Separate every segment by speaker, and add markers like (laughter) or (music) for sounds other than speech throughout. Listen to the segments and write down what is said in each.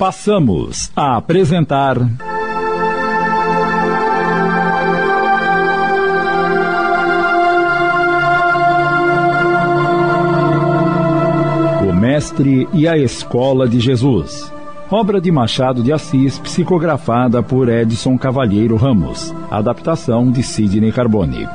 Speaker 1: Passamos a apresentar. O Mestre e a Escola de Jesus. Obra de Machado de Assis, psicografada por Edson Cavalheiro Ramos. Adaptação de Sidney Carbone.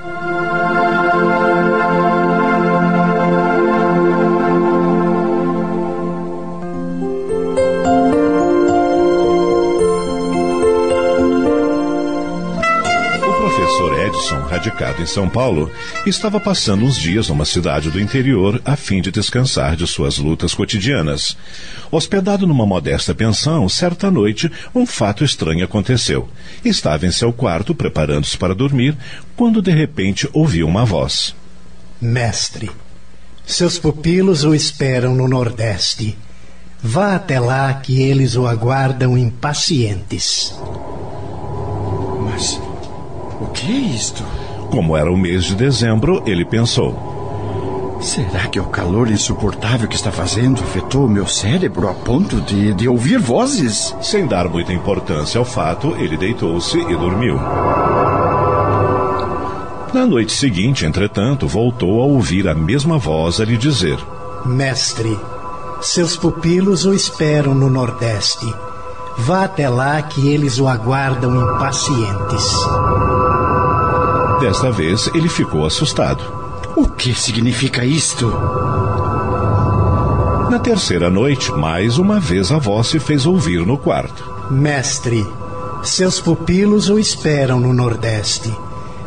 Speaker 2: Radicado em São Paulo, estava passando uns dias numa cidade do interior a fim de descansar de suas lutas cotidianas. Hospedado numa modesta pensão, certa noite, um fato estranho aconteceu. Estava em seu quarto, preparando-se para dormir, quando de repente ouviu uma voz.
Speaker 3: Mestre, seus pupilos o esperam no Nordeste. Vá até lá que eles o aguardam impacientes.
Speaker 4: Mas o que é isto?
Speaker 2: Como era o mês de dezembro, ele pensou:
Speaker 4: Será que o calor insuportável que está fazendo afetou o meu cérebro a ponto de, de ouvir vozes?
Speaker 2: Sem dar muita importância ao fato, ele deitou-se e dormiu. Na noite seguinte, entretanto, voltou a ouvir a mesma voz a lhe dizer:
Speaker 3: Mestre, seus pupilos o esperam no Nordeste. Vá até lá que eles o aguardam impacientes.
Speaker 2: Desta vez ele ficou assustado.
Speaker 4: O que significa isto?
Speaker 2: Na terceira noite, mais uma vez a voz se fez ouvir no quarto.
Speaker 3: Mestre, seus pupilos o esperam no Nordeste.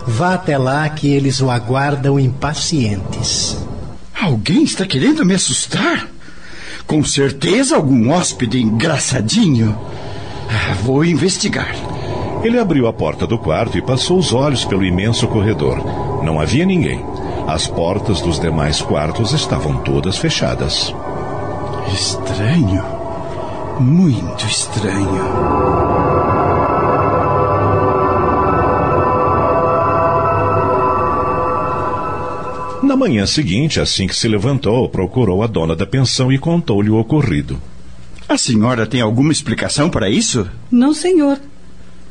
Speaker 3: Vá até lá que eles o aguardam impacientes.
Speaker 4: Alguém está querendo me assustar? Com certeza algum hóspede engraçadinho. Ah, vou investigar.
Speaker 2: Ele abriu a porta do quarto e passou os olhos pelo imenso corredor. Não havia ninguém. As portas dos demais quartos estavam todas fechadas.
Speaker 4: Estranho. Muito estranho.
Speaker 2: Na manhã seguinte, assim que se levantou, procurou a dona da pensão e contou-lhe o ocorrido.
Speaker 4: A senhora tem alguma explicação para isso?
Speaker 5: Não, senhor.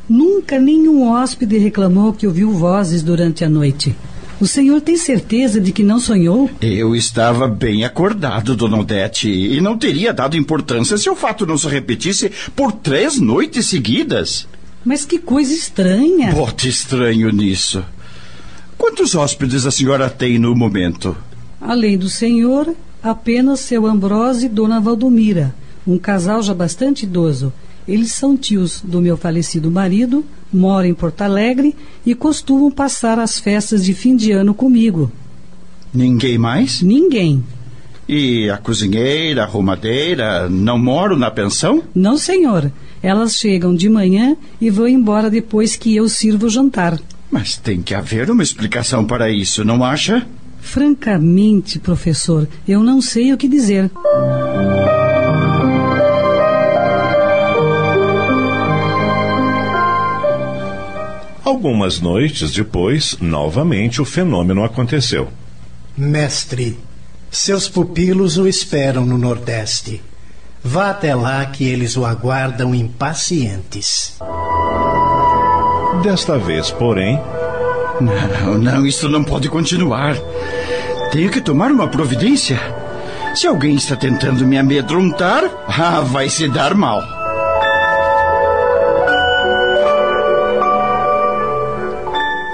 Speaker 5: Nunca nenhum hóspede reclamou que ouviu vozes durante a noite. O senhor tem certeza de que não sonhou?
Speaker 4: Eu estava bem acordado, dona Odete, e não teria dado importância se o fato não se repetisse por três noites seguidas.
Speaker 5: Mas que coisa estranha.
Speaker 4: Bote estranho nisso. Quantos hóspedes a senhora tem no momento?
Speaker 5: Além do senhor, apenas seu Ambrose e dona Valdomira, um casal já bastante idoso eles são tios do meu falecido marido, moram em Porto Alegre e costumam passar as festas de fim de ano comigo.
Speaker 4: Ninguém mais?
Speaker 5: Ninguém.
Speaker 4: E a cozinheira, a arrumadeira, não moram na pensão?
Speaker 5: Não, senhor. Elas chegam de manhã e vão embora depois que eu sirvo o jantar.
Speaker 4: Mas tem que haver uma explicação para isso, não acha?
Speaker 5: Francamente, professor, eu não sei o que dizer.
Speaker 2: Algumas noites depois, novamente o fenômeno aconteceu.
Speaker 3: Mestre, seus pupilos o esperam no Nordeste. Vá até lá que eles o aguardam impacientes.
Speaker 2: Desta vez, porém.
Speaker 4: Não, não, isso não pode continuar. Tenho que tomar uma providência. Se alguém está tentando me amedrontar, (laughs) ah, vai se dar mal.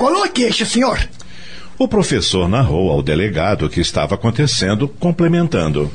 Speaker 6: Qual a queixa, senhor?
Speaker 2: O professor narrou ao delegado o que estava acontecendo, complementando.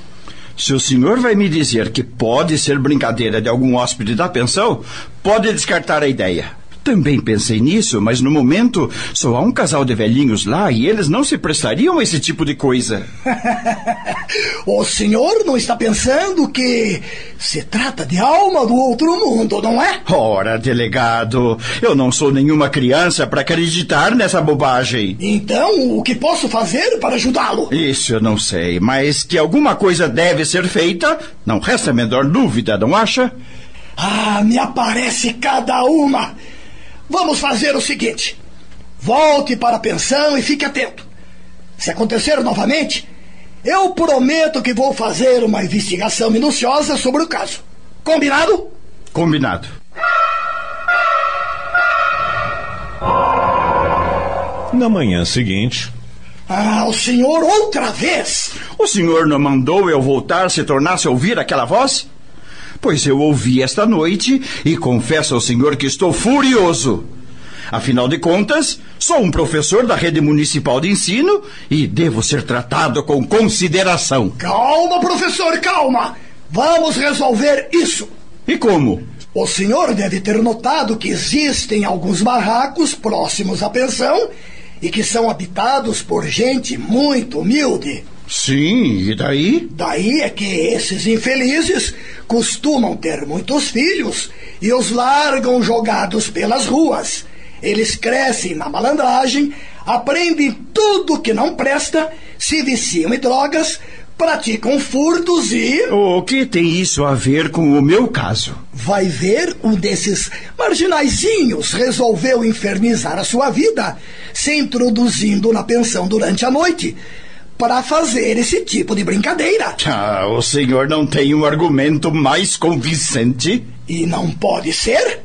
Speaker 4: Se o senhor vai me dizer que pode ser brincadeira de algum hóspede da pensão, pode descartar a ideia. Também pensei nisso, mas no momento só há um casal de velhinhos lá e eles não se prestariam a esse tipo de coisa. (laughs)
Speaker 6: o senhor não está pensando que se trata de alma do outro mundo, não é?
Speaker 4: Ora, delegado, eu não sou nenhuma criança para acreditar nessa bobagem.
Speaker 6: Então, o que posso fazer para ajudá-lo?
Speaker 4: Isso eu não sei, mas que alguma coisa deve ser feita, não resta a menor dúvida, não acha?
Speaker 6: Ah, me aparece cada uma. Vamos fazer o seguinte: volte para a pensão e fique atento. Se acontecer novamente, eu prometo que vou fazer uma investigação minuciosa sobre o caso. Combinado?
Speaker 4: Combinado.
Speaker 2: Na manhã seguinte.
Speaker 6: Ah, o senhor outra vez!
Speaker 4: O senhor não mandou eu voltar se tornasse a ouvir aquela voz? Pois eu ouvi esta noite e confesso ao senhor que estou furioso. Afinal de contas, sou um professor da rede municipal de ensino e devo ser tratado com consideração.
Speaker 6: Calma, professor, calma! Vamos resolver isso!
Speaker 4: E como?
Speaker 6: O senhor deve ter notado que existem alguns barracos próximos à pensão e que são habitados por gente muito humilde.
Speaker 4: Sim, e daí?
Speaker 6: Daí é que esses infelizes costumam ter muitos filhos e os largam jogados pelas ruas. Eles crescem na malandragem, aprendem tudo que não presta, se viciam em drogas, praticam furtos e.
Speaker 4: O que tem isso a ver com o meu caso?
Speaker 6: Vai ver um desses marginaizinhos resolveu infernizar a sua vida, se introduzindo na pensão durante a noite para fazer esse tipo de brincadeira.
Speaker 4: Ah, o senhor não tem um argumento mais convincente?
Speaker 6: E não pode ser?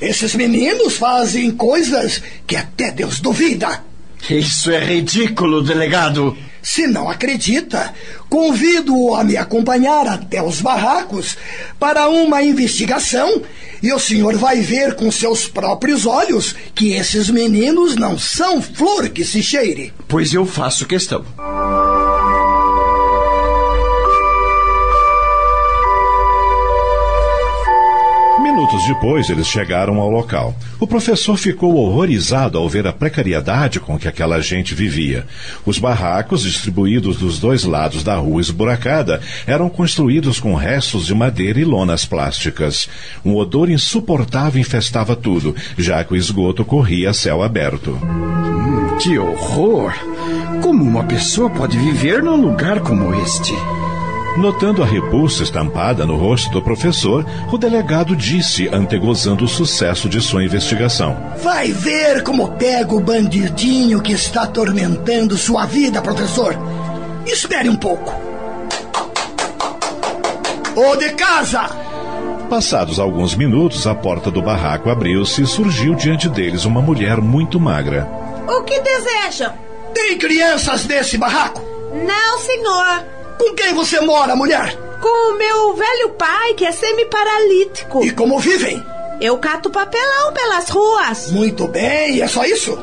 Speaker 6: Esses meninos fazem coisas que até Deus duvida.
Speaker 4: Isso é ridículo, delegado.
Speaker 6: Se não acredita, convido-o a me acompanhar até os barracos para uma investigação e o senhor vai ver com seus próprios olhos que esses meninos não são flor que se cheire.
Speaker 4: Pois eu faço questão.
Speaker 2: Minutos depois, eles chegaram ao local. O professor ficou horrorizado ao ver a precariedade com que aquela gente vivia. Os barracos, distribuídos dos dois lados da rua esburacada, eram construídos com restos de madeira e lonas plásticas. Um odor insuportável infestava tudo, já que o esgoto corria a céu aberto.
Speaker 4: Hum, que horror! Como uma pessoa pode viver num lugar como este?
Speaker 2: Notando a repulsa estampada no rosto do professor, o delegado disse, antegozando o sucesso de sua investigação.
Speaker 6: Vai ver como pega o bandidinho que está atormentando sua vida, professor. Espere um pouco. Ô de casa!
Speaker 2: Passados alguns minutos, a porta do barraco abriu-se e surgiu diante deles uma mulher muito magra.
Speaker 7: O que desejam?
Speaker 6: Tem crianças nesse barraco?
Speaker 7: Não, senhor.
Speaker 6: Com quem você mora, mulher?
Speaker 7: Com o meu velho pai, que é semi-paralítico.
Speaker 6: E como vivem?
Speaker 7: Eu cato papelão pelas ruas.
Speaker 6: Muito bem, é só isso?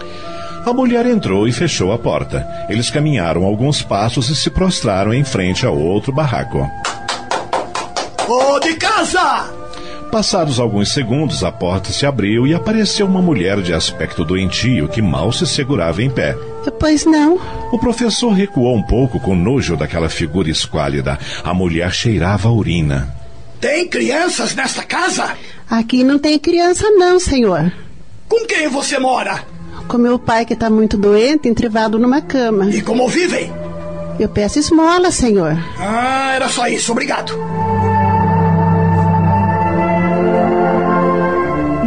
Speaker 2: A mulher entrou e fechou a porta. Eles caminharam alguns passos e se prostraram em frente ao outro barraco.
Speaker 6: Ô de casa!
Speaker 2: Passados alguns segundos, a porta se abriu e apareceu uma mulher de aspecto doentio que mal se segurava em pé.
Speaker 8: Pois não.
Speaker 2: O professor recuou um pouco com nojo daquela figura esquálida. A mulher cheirava a urina.
Speaker 6: Tem crianças nesta casa?
Speaker 8: Aqui não tem criança, não, senhor.
Speaker 6: Com quem você mora?
Speaker 8: Com meu pai, que está muito doente, entrevado numa cama.
Speaker 6: E como vivem?
Speaker 8: Eu peço esmola, senhor.
Speaker 6: Ah, era só isso, obrigado.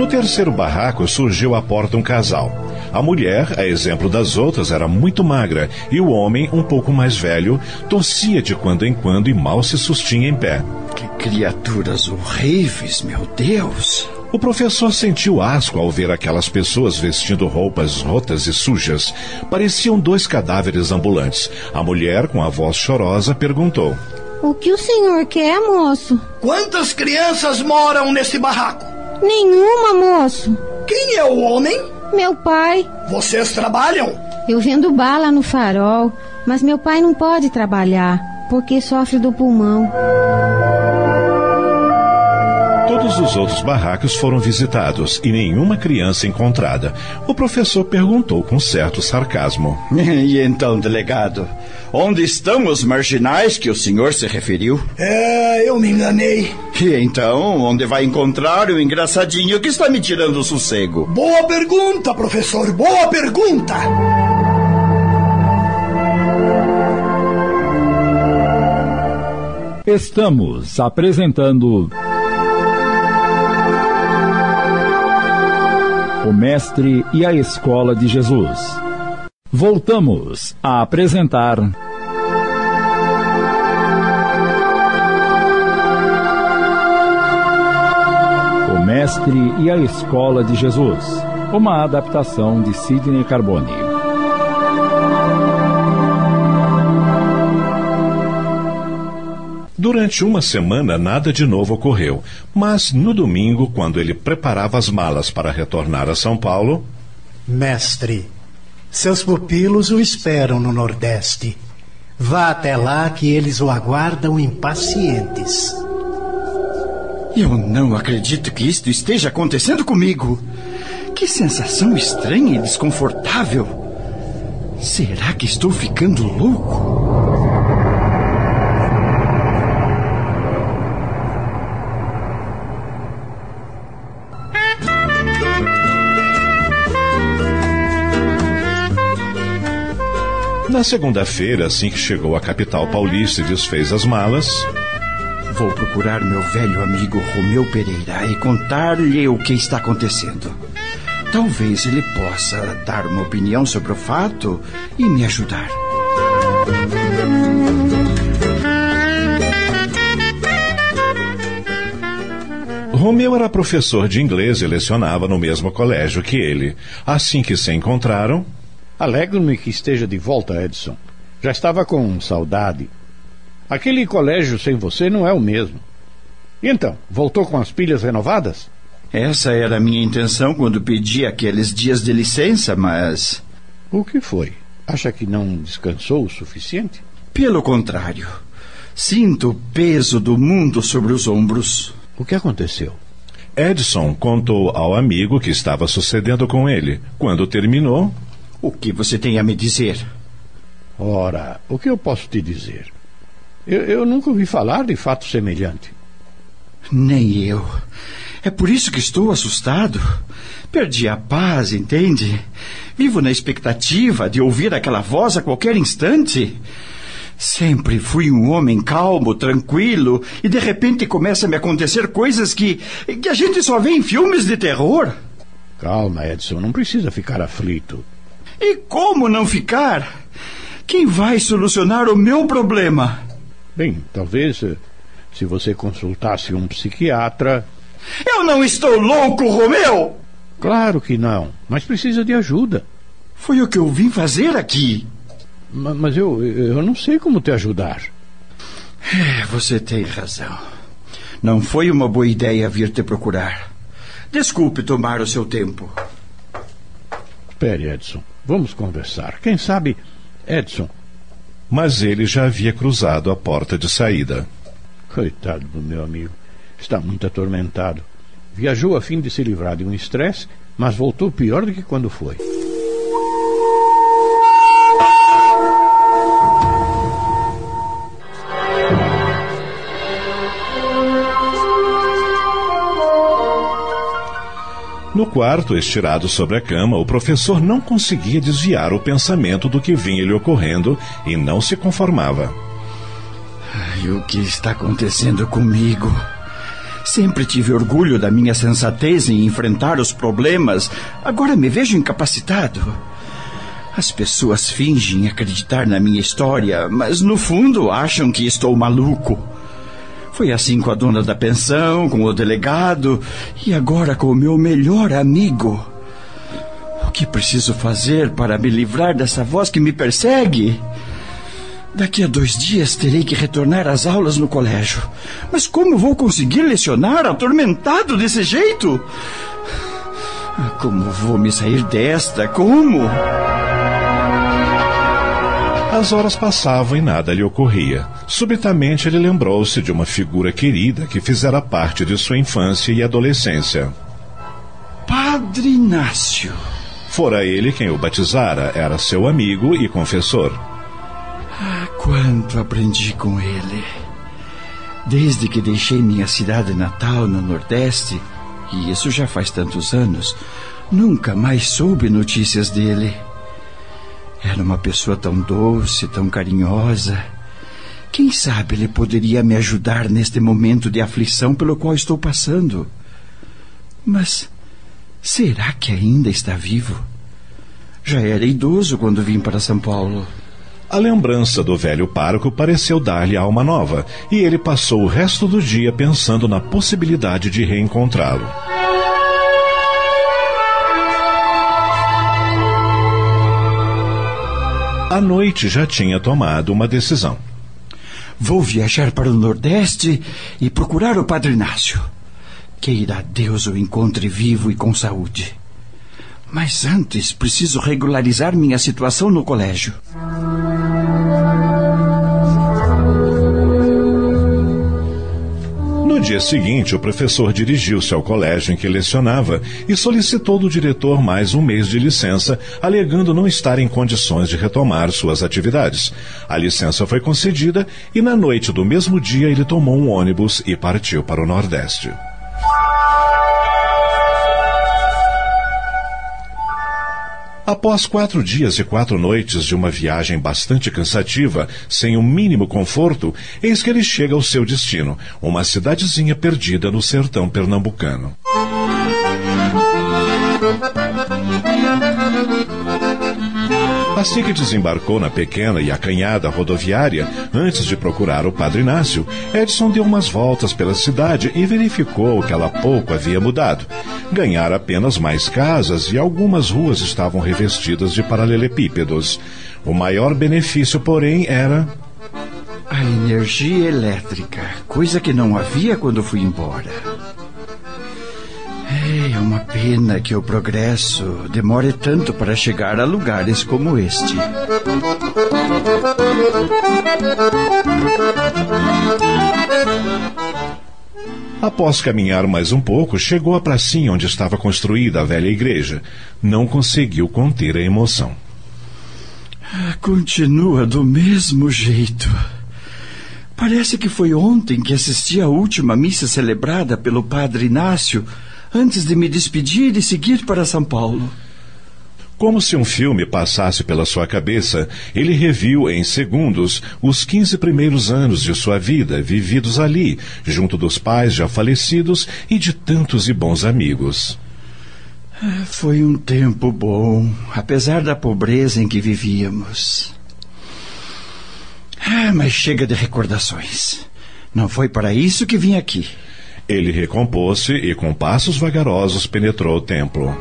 Speaker 2: No terceiro barraco surgiu à porta um casal. A mulher, a exemplo das outras, era muito magra e o homem, um pouco mais velho, tossia de quando em quando e mal se sustinha em pé.
Speaker 4: Que criaturas horríveis, meu Deus!
Speaker 2: O professor sentiu asco ao ver aquelas pessoas vestindo roupas rotas e sujas. Pareciam dois cadáveres ambulantes. A mulher, com a voz chorosa, perguntou:
Speaker 9: O que o senhor quer, moço?
Speaker 6: Quantas crianças moram nesse barraco?
Speaker 9: Nenhuma, moço.
Speaker 6: Quem é o homem?
Speaker 9: Meu pai.
Speaker 6: Vocês trabalham?
Speaker 9: Eu vendo bala no farol, mas meu pai não pode trabalhar porque sofre do pulmão.
Speaker 2: Todos os outros barracos foram visitados e nenhuma criança encontrada. O professor perguntou com certo sarcasmo. (laughs)
Speaker 4: E então, delegado, onde estão os marginais que o senhor se referiu?
Speaker 6: É, eu me enganei.
Speaker 4: E então, onde vai encontrar o engraçadinho que está me tirando o sossego?
Speaker 6: Boa pergunta, professor, boa pergunta.
Speaker 1: Estamos apresentando. O Mestre e a Escola de Jesus. Voltamos a apresentar. Mestre e a Escola de Jesus. Uma adaptação de Sidney Carbone.
Speaker 2: Durante uma semana nada de novo ocorreu, mas no domingo, quando ele preparava as malas para retornar a São Paulo.
Speaker 3: Mestre, seus pupilos o esperam no Nordeste. Vá até lá que eles o aguardam impacientes.
Speaker 4: Eu não acredito que isto esteja acontecendo comigo. Que sensação estranha e desconfortável. Será que estou ficando louco?
Speaker 2: Na segunda-feira, assim que chegou à capital paulista e desfez as malas.
Speaker 4: Vou procurar meu velho amigo Romeu Pereira e contar-lhe o que está acontecendo. Talvez ele possa dar uma opinião sobre o fato e me ajudar.
Speaker 2: Romeu era professor de inglês e lecionava no mesmo colégio que ele. Assim que se encontraram,
Speaker 10: Alegro-me que esteja de volta, Edson. Já estava com saudade. Aquele colégio sem você não é o mesmo. E então, voltou com as pilhas renovadas?
Speaker 4: Essa era a minha intenção quando pedi aqueles dias de licença, mas.
Speaker 10: O que foi? Acha que não descansou o suficiente?
Speaker 4: Pelo contrário. Sinto o peso do mundo sobre os ombros.
Speaker 10: O que aconteceu?
Speaker 2: Edson contou ao amigo que estava sucedendo com ele. Quando terminou,
Speaker 4: o que você tem a me dizer?
Speaker 10: Ora, o que eu posso te dizer? Eu, eu nunca ouvi falar de fato semelhante.
Speaker 4: Nem eu. É por isso que estou assustado. Perdi a paz, entende? Vivo na expectativa de ouvir aquela voz a qualquer instante. Sempre fui um homem calmo, tranquilo, e de repente começam a me acontecer coisas que, que a gente só vê em filmes de terror.
Speaker 10: Calma, Edson, não precisa ficar aflito.
Speaker 4: E como não ficar? Quem vai solucionar o meu problema?
Speaker 10: Bem, talvez eh, se você consultasse um psiquiatra.
Speaker 4: Eu não estou louco, Romeu!
Speaker 10: Claro que não, mas precisa de ajuda.
Speaker 4: Foi o que eu vim fazer aqui.
Speaker 10: Mas, mas eu, eu não sei como te ajudar.
Speaker 4: É, você tem razão. Não foi uma boa ideia vir te procurar. Desculpe tomar o seu tempo.
Speaker 10: Espere, Edson. Vamos conversar. Quem sabe, Edson.
Speaker 2: Mas ele já havia cruzado a porta de saída.
Speaker 10: Coitado do meu amigo. Está muito atormentado. Viajou a fim de se livrar de um estresse, mas voltou pior do que quando foi.
Speaker 2: No quarto, estirado sobre a cama, o professor não conseguia desviar o pensamento do que vinha lhe ocorrendo e não se conformava.
Speaker 4: Ai, o que está acontecendo comigo? Sempre tive orgulho da minha sensatez em enfrentar os problemas. Agora me vejo incapacitado. As pessoas fingem acreditar na minha história, mas no fundo acham que estou maluco. Foi assim com a dona da pensão, com o delegado e agora com o meu melhor amigo. O que preciso fazer para me livrar dessa voz que me persegue? Daqui a dois dias terei que retornar às aulas no colégio. Mas como vou conseguir lecionar atormentado desse jeito? Como vou me sair desta? Como?
Speaker 2: As horas passavam e nada lhe ocorria. Subitamente ele lembrou-se de uma figura querida que fizera parte de sua infância e adolescência.
Speaker 4: Padre Inácio.
Speaker 2: Fora ele quem o batizara, era seu amigo e confessor.
Speaker 4: Ah, quanto aprendi com ele. Desde que deixei minha cidade natal no Nordeste, e isso já faz tantos anos, nunca mais soube notícias dele. Era uma pessoa tão doce, tão carinhosa. Quem sabe ele poderia me ajudar neste momento de aflição pelo qual estou passando. Mas será que ainda está vivo? Já era idoso quando vim para São Paulo.
Speaker 2: A lembrança do velho parco pareceu dar-lhe alma nova, e ele passou o resto do dia pensando na possibilidade de reencontrá-lo. À noite já tinha tomado uma decisão.
Speaker 4: Vou viajar para o Nordeste e procurar o Padre Inácio. Queira Deus o encontre vivo e com saúde. Mas antes preciso regularizar minha situação no colégio.
Speaker 2: No dia seguinte, o professor dirigiu-se ao colégio em que lecionava e solicitou do diretor mais um mês de licença, alegando não estar em condições de retomar suas atividades. A licença foi concedida e na noite do mesmo dia ele tomou um ônibus e partiu para o Nordeste. Após quatro dias e quatro noites de uma viagem bastante cansativa, sem o mínimo conforto, eis que ele chega ao seu destino, uma cidadezinha perdida no sertão pernambucano. Assim que desembarcou na pequena e acanhada rodoviária, antes de procurar o Padre Inácio, Edson deu umas voltas pela cidade e verificou que ela pouco havia mudado. Ganhara apenas mais casas e algumas ruas estavam revestidas de paralelepípedos. O maior benefício, porém, era
Speaker 4: a energia elétrica, coisa que não havia quando fui embora. É uma pena que o progresso demore tanto para chegar a lugares como este.
Speaker 2: Após caminhar mais um pouco, chegou à pracinha onde estava construída a velha igreja. Não conseguiu conter a emoção.
Speaker 4: Continua do mesmo jeito. Parece que foi ontem que assisti à última missa celebrada pelo padre Inácio antes de me despedir e seguir para São Paulo.
Speaker 2: Como se um filme passasse pela sua cabeça, ele reviu em segundos os 15 primeiros anos de sua vida vividos ali, junto dos pais já falecidos e de tantos e bons amigos.
Speaker 4: É, foi um tempo bom, apesar da pobreza em que vivíamos. Ah, mas chega de recordações. Não foi para isso que vim aqui.
Speaker 2: Ele recompôs-se e, com passos vagarosos, penetrou o templo.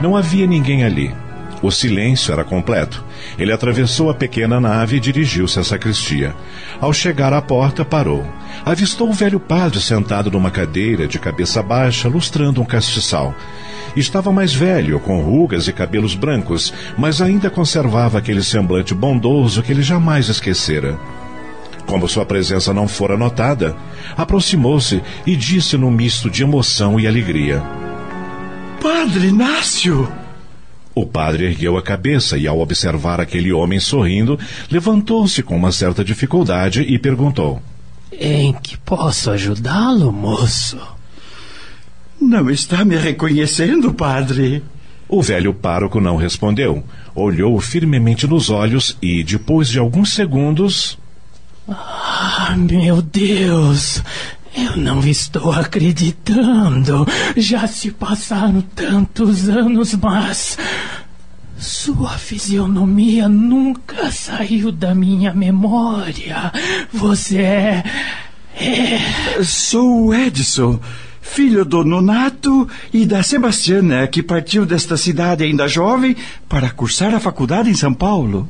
Speaker 2: Não havia ninguém ali. O silêncio era completo. Ele atravessou a pequena nave e dirigiu-se à sacristia. Ao chegar à porta, parou. Avistou o velho padre sentado numa cadeira, de cabeça baixa, lustrando um castiçal. Estava mais velho, com rugas e cabelos brancos, mas ainda conservava aquele semblante bondoso que ele jamais esquecera. Como sua presença não fora notada, aproximou-se e disse num misto de emoção e alegria:
Speaker 4: Padre Inácio!
Speaker 2: O padre ergueu a cabeça e, ao observar aquele homem sorrindo, levantou-se com uma certa dificuldade e perguntou:
Speaker 11: Em que posso ajudá-lo, moço?
Speaker 4: Não está me reconhecendo, padre?
Speaker 2: O velho pároco não respondeu. Olhou firmemente nos olhos e, depois de alguns segundos,
Speaker 11: ah, meu Deus! Eu não estou acreditando. Já se passaram tantos anos, mas. Sua fisionomia nunca saiu da minha memória. Você é.
Speaker 4: é... Sou o Edson, filho do Nonato e da Sebastiana, que partiu desta cidade ainda jovem para cursar a faculdade em São Paulo.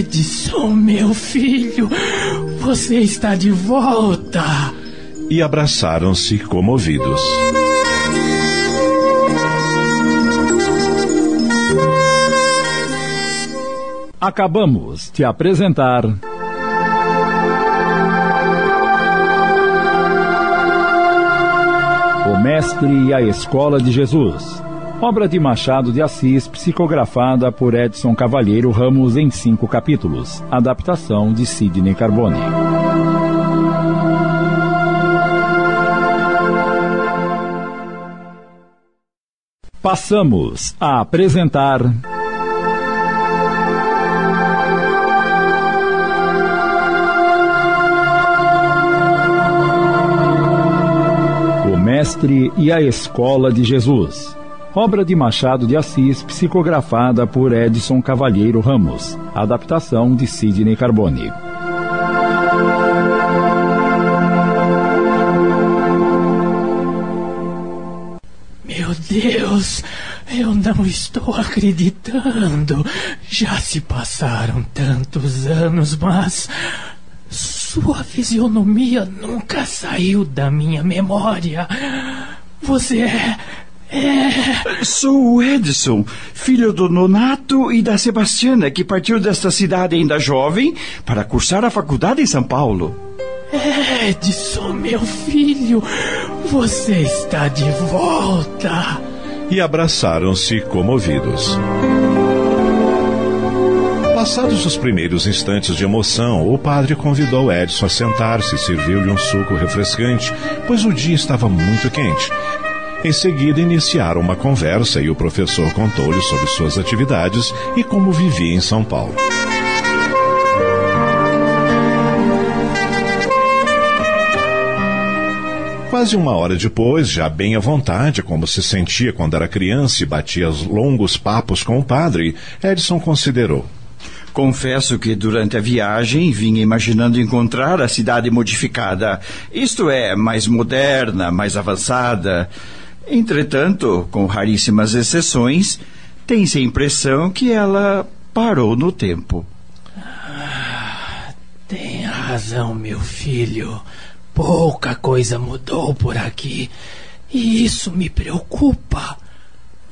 Speaker 11: Edson, meu filho, você está de volta.
Speaker 2: E abraçaram-se comovidos.
Speaker 1: Acabamos de apresentar. O Mestre e a Escola de Jesus obra de Machado de Assis, psicografada por Edson Cavalheiro Ramos em cinco capítulos, adaptação de Sidney Carbone. Passamos a apresentar. O Mestre e a Escola de Jesus obra de Machado de Assis, psicografada por Edson Cavalheiro Ramos, adaptação de Sidney Carbone.
Speaker 11: Meu Deus, eu não estou acreditando. Já se passaram tantos anos, mas. Sua fisionomia nunca saiu da minha memória. Você é. É. (laughs)
Speaker 4: Sou o Edson, filho do Nonato e da Sebastiana, que partiu desta cidade ainda jovem para cursar a faculdade em São Paulo. (laughs)
Speaker 11: Edson, meu filho, você está de volta.
Speaker 2: E abraçaram-se comovidos. Passados os primeiros instantes de emoção, o padre convidou Edson a sentar-se e serviu-lhe um suco refrescante, pois o dia estava muito quente. Em seguida, iniciaram uma conversa e o professor contou-lhe sobre suas atividades e como vivia em São Paulo. Quase uma hora depois, já bem à vontade, como se sentia quando era criança e batia longos papos com o padre, Edson considerou.
Speaker 4: Confesso que durante a viagem vinha imaginando encontrar a cidade modificada, isto é, mais moderna, mais avançada. Entretanto, com raríssimas exceções, tem-se a impressão que ela parou no tempo.
Speaker 11: Ah, tem razão, meu filho. Pouca coisa mudou por aqui. E isso me preocupa.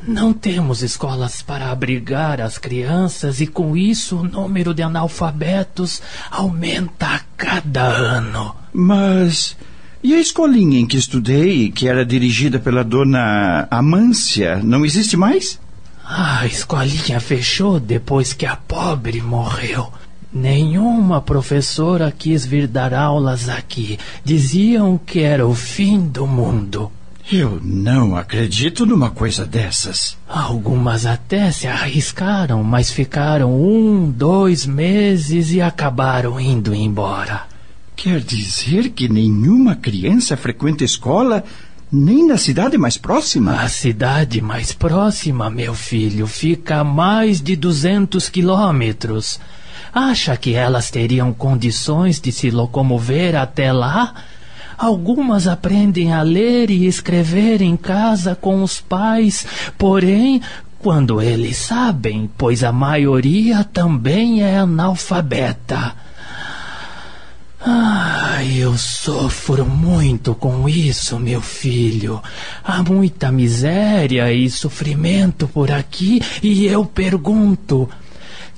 Speaker 11: Não temos escolas para abrigar as crianças e com isso o número de analfabetos aumenta a cada ano.
Speaker 4: Mas e a escolinha em que estudei, que era dirigida pela dona Amância, não existe mais?
Speaker 11: A escolinha fechou depois que a pobre morreu. Nenhuma professora quis vir dar aulas aqui. Diziam que era o fim do mundo.
Speaker 4: Eu não acredito numa coisa dessas.
Speaker 11: Algumas até se arriscaram, mas ficaram um, dois meses e acabaram indo embora.
Speaker 4: Quer dizer que nenhuma criança frequenta escola nem na cidade mais próxima?
Speaker 11: A cidade mais próxima, meu filho, fica a mais de 200 quilômetros. Acha que elas teriam condições de se locomover até lá? Algumas aprendem a ler e escrever em casa com os pais, porém, quando eles sabem, pois a maioria também é analfabeta. Ah, eu sofro muito com isso, meu filho. Há muita miséria e sofrimento por aqui e eu pergunto: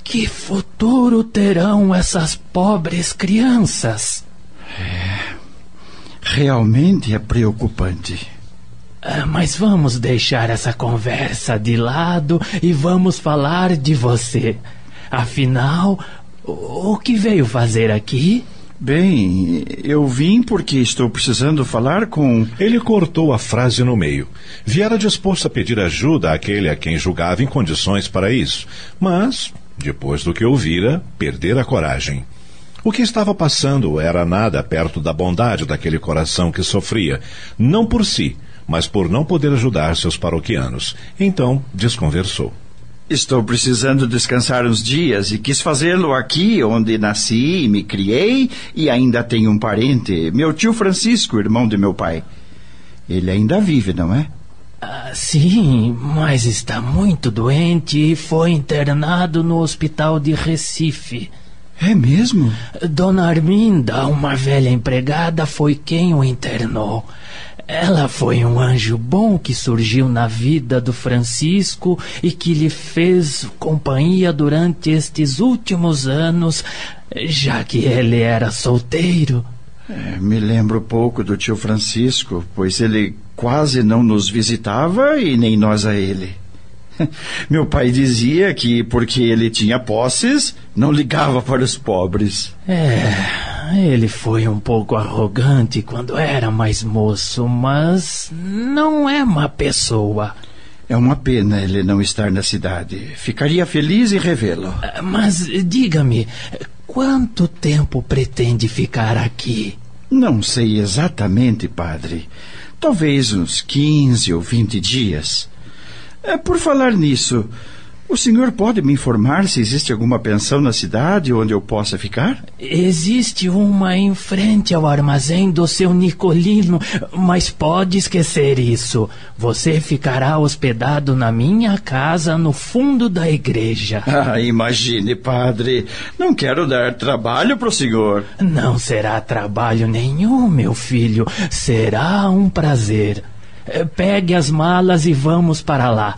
Speaker 11: que futuro terão essas pobres crianças?
Speaker 4: É. Realmente é preocupante.
Speaker 11: Ah, mas vamos deixar essa conversa de lado e vamos falar de você. Afinal, o que veio fazer aqui?
Speaker 4: Bem, eu vim porque estou precisando falar com.
Speaker 2: Ele cortou a frase no meio. Viera disposto a pedir ajuda àquele a quem julgava em condições para isso, mas, depois do que ouvira, perdera a coragem. O que estava passando era nada perto da bondade daquele coração que sofria, não por si, mas por não poder ajudar seus paroquianos. Então, desconversou.
Speaker 4: Estou precisando descansar uns dias e quis fazê-lo aqui, onde nasci e me criei, e ainda tenho um parente, meu tio Francisco, irmão de meu pai. Ele ainda vive, não é?
Speaker 11: Ah, sim, mas está muito doente e foi internado no hospital de Recife.
Speaker 4: É mesmo?
Speaker 11: Dona Arminda, uma velha empregada, foi quem o internou. Ela foi um anjo bom que surgiu na vida do Francisco e que lhe fez companhia durante estes últimos anos, já que ele era solteiro.
Speaker 4: É, me lembro pouco do tio Francisco, pois ele quase não nos visitava e nem nós a ele. (laughs) Meu pai dizia que porque ele tinha posses, não ligava para os pobres.
Speaker 11: É, ele foi um pouco arrogante quando era mais moço, mas não é má pessoa.
Speaker 4: É uma pena ele não estar na cidade. Ficaria feliz em revê-lo.
Speaker 11: Mas diga-me, quanto tempo pretende ficar aqui?
Speaker 4: Não sei exatamente, padre. Talvez uns 15 ou 20 dias. É, por falar nisso, O senhor pode me informar se existe alguma pensão na cidade onde eu possa ficar?
Speaker 11: Existe uma em frente ao armazém do seu Nicolino, mas pode esquecer isso. Você ficará hospedado na minha casa no fundo da igreja. (laughs)
Speaker 4: Ah, imagine, padre. Não quero dar trabalho para o senhor.
Speaker 11: Não será trabalho nenhum, meu filho. Será um prazer. Eh, Pegue as malas e vamos para lá.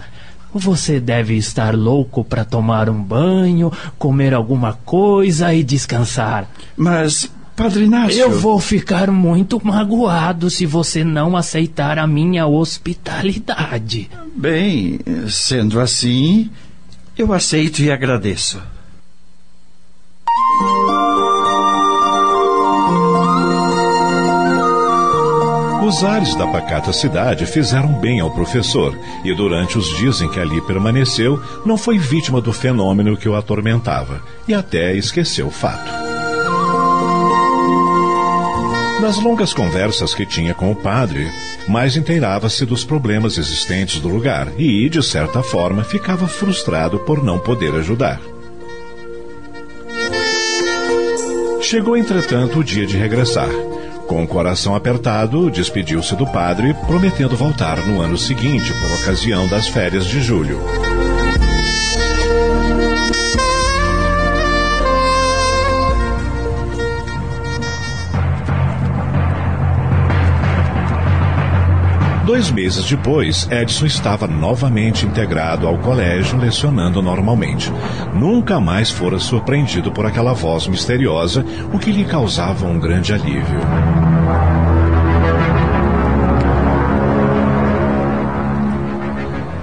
Speaker 11: Você deve estar louco para tomar um banho, comer alguma coisa e descansar.
Speaker 4: Mas, Padre Inácio.
Speaker 11: Eu vou ficar muito magoado se você não aceitar a minha hospitalidade.
Speaker 4: Bem, sendo assim, eu aceito e agradeço.
Speaker 2: Os ares da pacata cidade fizeram bem ao professor, e durante os dias em que ali permaneceu, não foi vítima do fenômeno que o atormentava, e até esqueceu o fato. Nas longas conversas que tinha com o padre, mais inteirava-se dos problemas existentes do lugar e, de certa forma, ficava frustrado por não poder ajudar. Chegou, entretanto, o dia de regressar. Com o coração apertado, despediu-se do padre, prometendo voltar no ano seguinte, por ocasião das férias de julho. Dois meses depois, Edson estava novamente integrado ao colégio, lecionando normalmente. Nunca mais fora surpreendido por aquela voz misteriosa, o que lhe causava um grande alívio.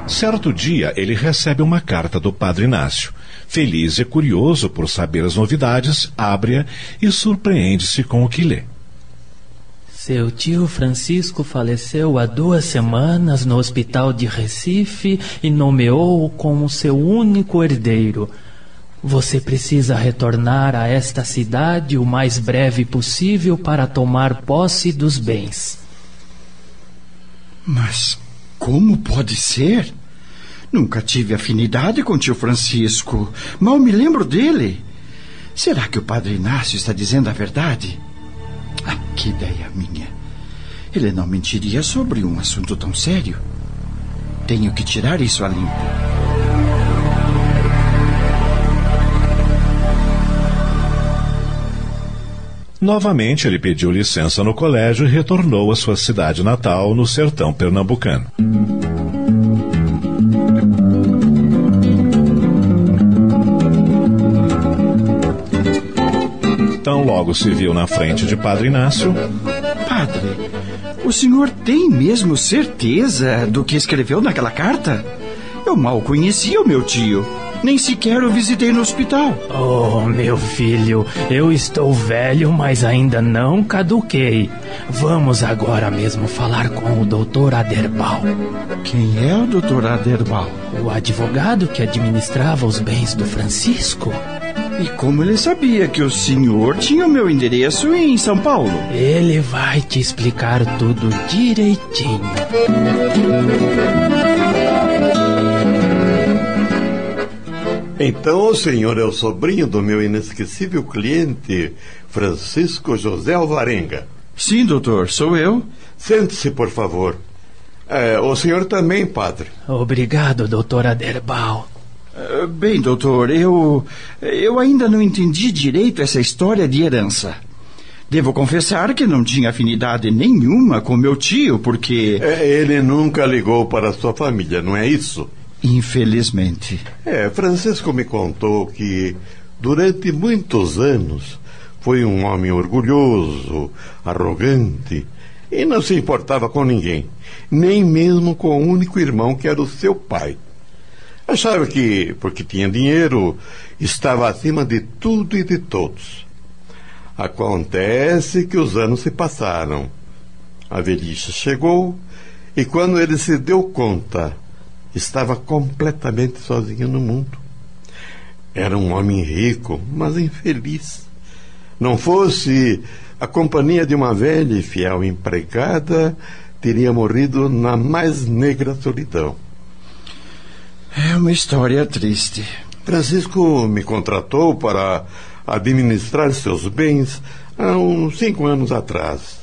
Speaker 2: Certo dia, ele recebe uma carta do Padre Inácio. Feliz e curioso por saber as novidades, abre-a e surpreende-se com o que lê.
Speaker 11: Seu tio Francisco faleceu há duas semanas no hospital de Recife e nomeou-o como seu único herdeiro. Você precisa retornar a esta cidade o mais breve possível para tomar posse dos bens.
Speaker 4: Mas como pode ser? Nunca tive afinidade com tio Francisco. Mal me lembro dele. Será que o padre Inácio está dizendo a verdade? Ah, que ideia minha. Ele não mentiria sobre um assunto tão sério. Tenho que tirar isso a limpo.
Speaker 2: Novamente, ele pediu licença no colégio e retornou à sua cidade natal, no sertão pernambucano. Tão logo se viu na frente de Padre Inácio.
Speaker 4: Padre, o senhor tem mesmo certeza do que escreveu naquela carta? Eu mal conhecia o meu tio. Nem sequer o visitei no hospital.
Speaker 11: Oh, meu filho, eu estou velho, mas ainda não caduquei. Vamos agora mesmo falar com o doutor Aderbal.
Speaker 4: Quem é o doutor Aderbal?
Speaker 11: O advogado que administrava os bens do Francisco.
Speaker 4: E como ele sabia que o senhor tinha o meu endereço em São Paulo?
Speaker 11: Ele vai te explicar tudo direitinho.
Speaker 12: Então o senhor é o sobrinho do meu inesquecível cliente, Francisco José Alvarenga.
Speaker 4: Sim, doutor, sou eu.
Speaker 12: Sente-se, por favor. É, o senhor também, padre.
Speaker 11: Obrigado, doutor Aderbal.
Speaker 4: Uh, bem, doutor, eu. Eu ainda não entendi direito essa história de herança. Devo confessar que não tinha afinidade nenhuma com meu tio, porque.
Speaker 12: É, ele nunca ligou para sua família, não é isso?
Speaker 4: Infelizmente.
Speaker 12: É, Francisco me contou que durante muitos anos foi um homem orgulhoso, arrogante e não se importava com ninguém, nem mesmo com o único irmão que era o seu pai. Achava que, porque tinha dinheiro, estava acima de tudo e de todos. Acontece que os anos se passaram. A velhice chegou e quando ele se deu conta estava completamente sozinho no mundo. Era um homem rico, mas infeliz. Não fosse a companhia de uma velha e fiel empregada, teria morrido na mais negra solidão.
Speaker 4: É uma história triste.
Speaker 12: Francisco me contratou para administrar seus bens há uns cinco anos atrás.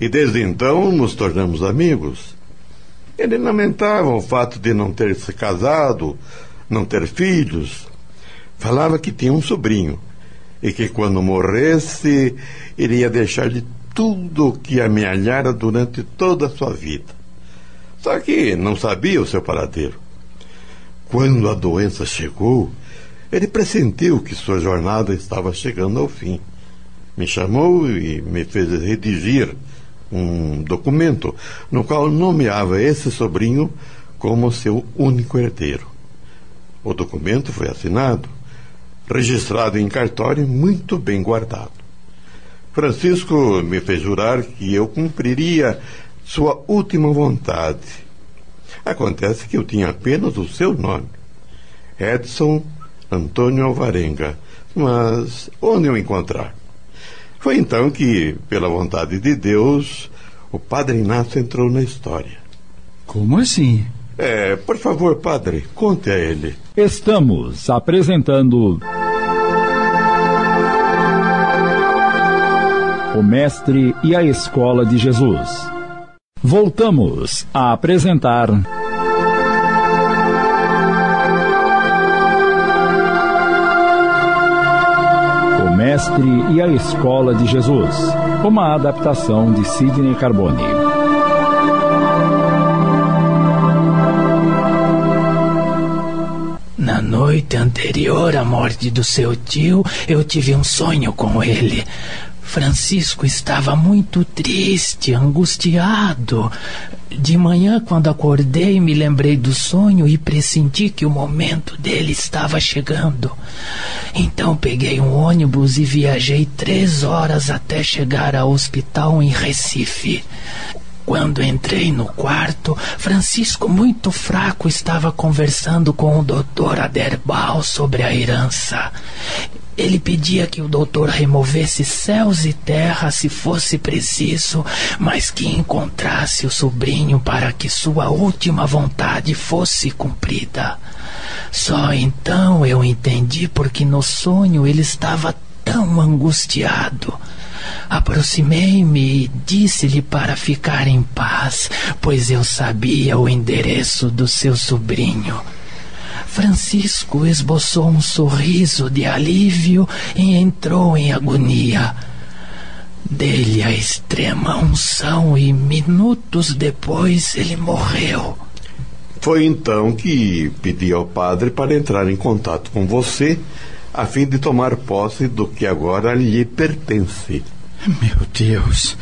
Speaker 12: E desde então nos tornamos amigos. Ele lamentava o fato de não ter se casado, não ter filhos. Falava que tinha um sobrinho e que quando morresse iria deixar-lhe tudo o que amealhara durante toda a sua vida. Só que não sabia o seu paradeiro. Quando a doença chegou, ele pressentiu que sua jornada estava chegando ao fim. Me chamou e me fez redigir um documento no qual nomeava esse sobrinho como seu único herdeiro. O documento foi assinado, registrado em cartório e muito bem guardado. Francisco me fez jurar que eu cumpriria sua última vontade. Acontece que eu tinha apenas o seu nome, Edson Antônio Alvarenga, mas onde eu encontrar? Foi então que, pela vontade de Deus, o Padre Inácio entrou na história.
Speaker 13: Como assim?
Speaker 12: É, por favor, padre, conte a ele.
Speaker 1: Estamos apresentando. O Mestre e a Escola de Jesus. Voltamos a apresentar. O Mestre e a Escola de Jesus. Uma adaptação de Sidney Carbone.
Speaker 11: Na noite anterior à morte do seu tio, eu tive um sonho com ele. Francisco estava muito triste, angustiado. De manhã, quando acordei, me lembrei do sonho e pressenti que o momento dele estava chegando. Então peguei um ônibus e viajei três horas até chegar ao hospital em Recife. Quando entrei no quarto, Francisco, muito fraco, estava conversando com o doutor Aderbal sobre a herança. Ele pedia que o doutor removesse céus e terra se fosse preciso, mas que encontrasse o sobrinho para que sua última vontade fosse cumprida. Só então eu entendi porque no sonho ele estava tão angustiado. Aproximei-me e disse-lhe para ficar em paz, pois eu sabia o endereço do seu sobrinho. Francisco esboçou um sorriso de alívio e entrou em agonia. Dei-lhe a extrema unção e minutos depois ele morreu.
Speaker 12: Foi então que pedi ao padre para entrar em contato com você, a fim de tomar posse do que agora lhe pertence.
Speaker 4: Meu Deus,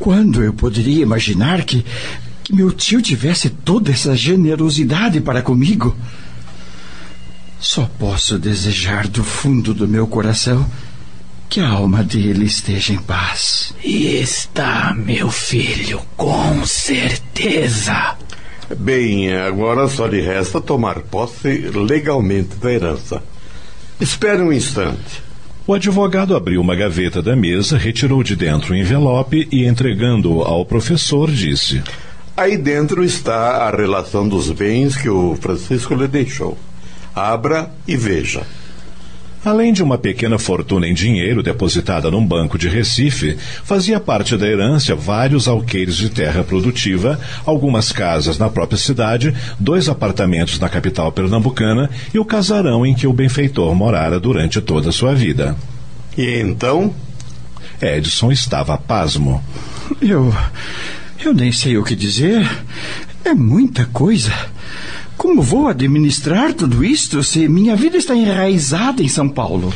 Speaker 4: quando eu poderia imaginar que, que meu tio tivesse toda essa generosidade para comigo? Só posso desejar do fundo do meu coração que a alma dele esteja em paz.
Speaker 11: E está, meu filho, com certeza.
Speaker 12: Bem, agora só lhe resta tomar posse legalmente da herança. Espere um instante.
Speaker 2: O advogado abriu uma gaveta da mesa, retirou de dentro um envelope e, entregando-o ao professor, disse:
Speaker 12: Aí dentro está a relação dos bens que o Francisco lhe deixou. Abra e veja.
Speaker 2: Além de uma pequena fortuna em dinheiro depositada num banco de Recife, fazia parte da herança vários alqueires de terra produtiva, algumas casas na própria cidade, dois apartamentos na capital pernambucana e o casarão em que o benfeitor morara durante toda a sua vida.
Speaker 12: E então?
Speaker 2: Edson estava pasmo.
Speaker 4: Eu. Eu nem sei o que dizer. É muita coisa. Como vou administrar tudo isto se minha vida está enraizada em São Paulo?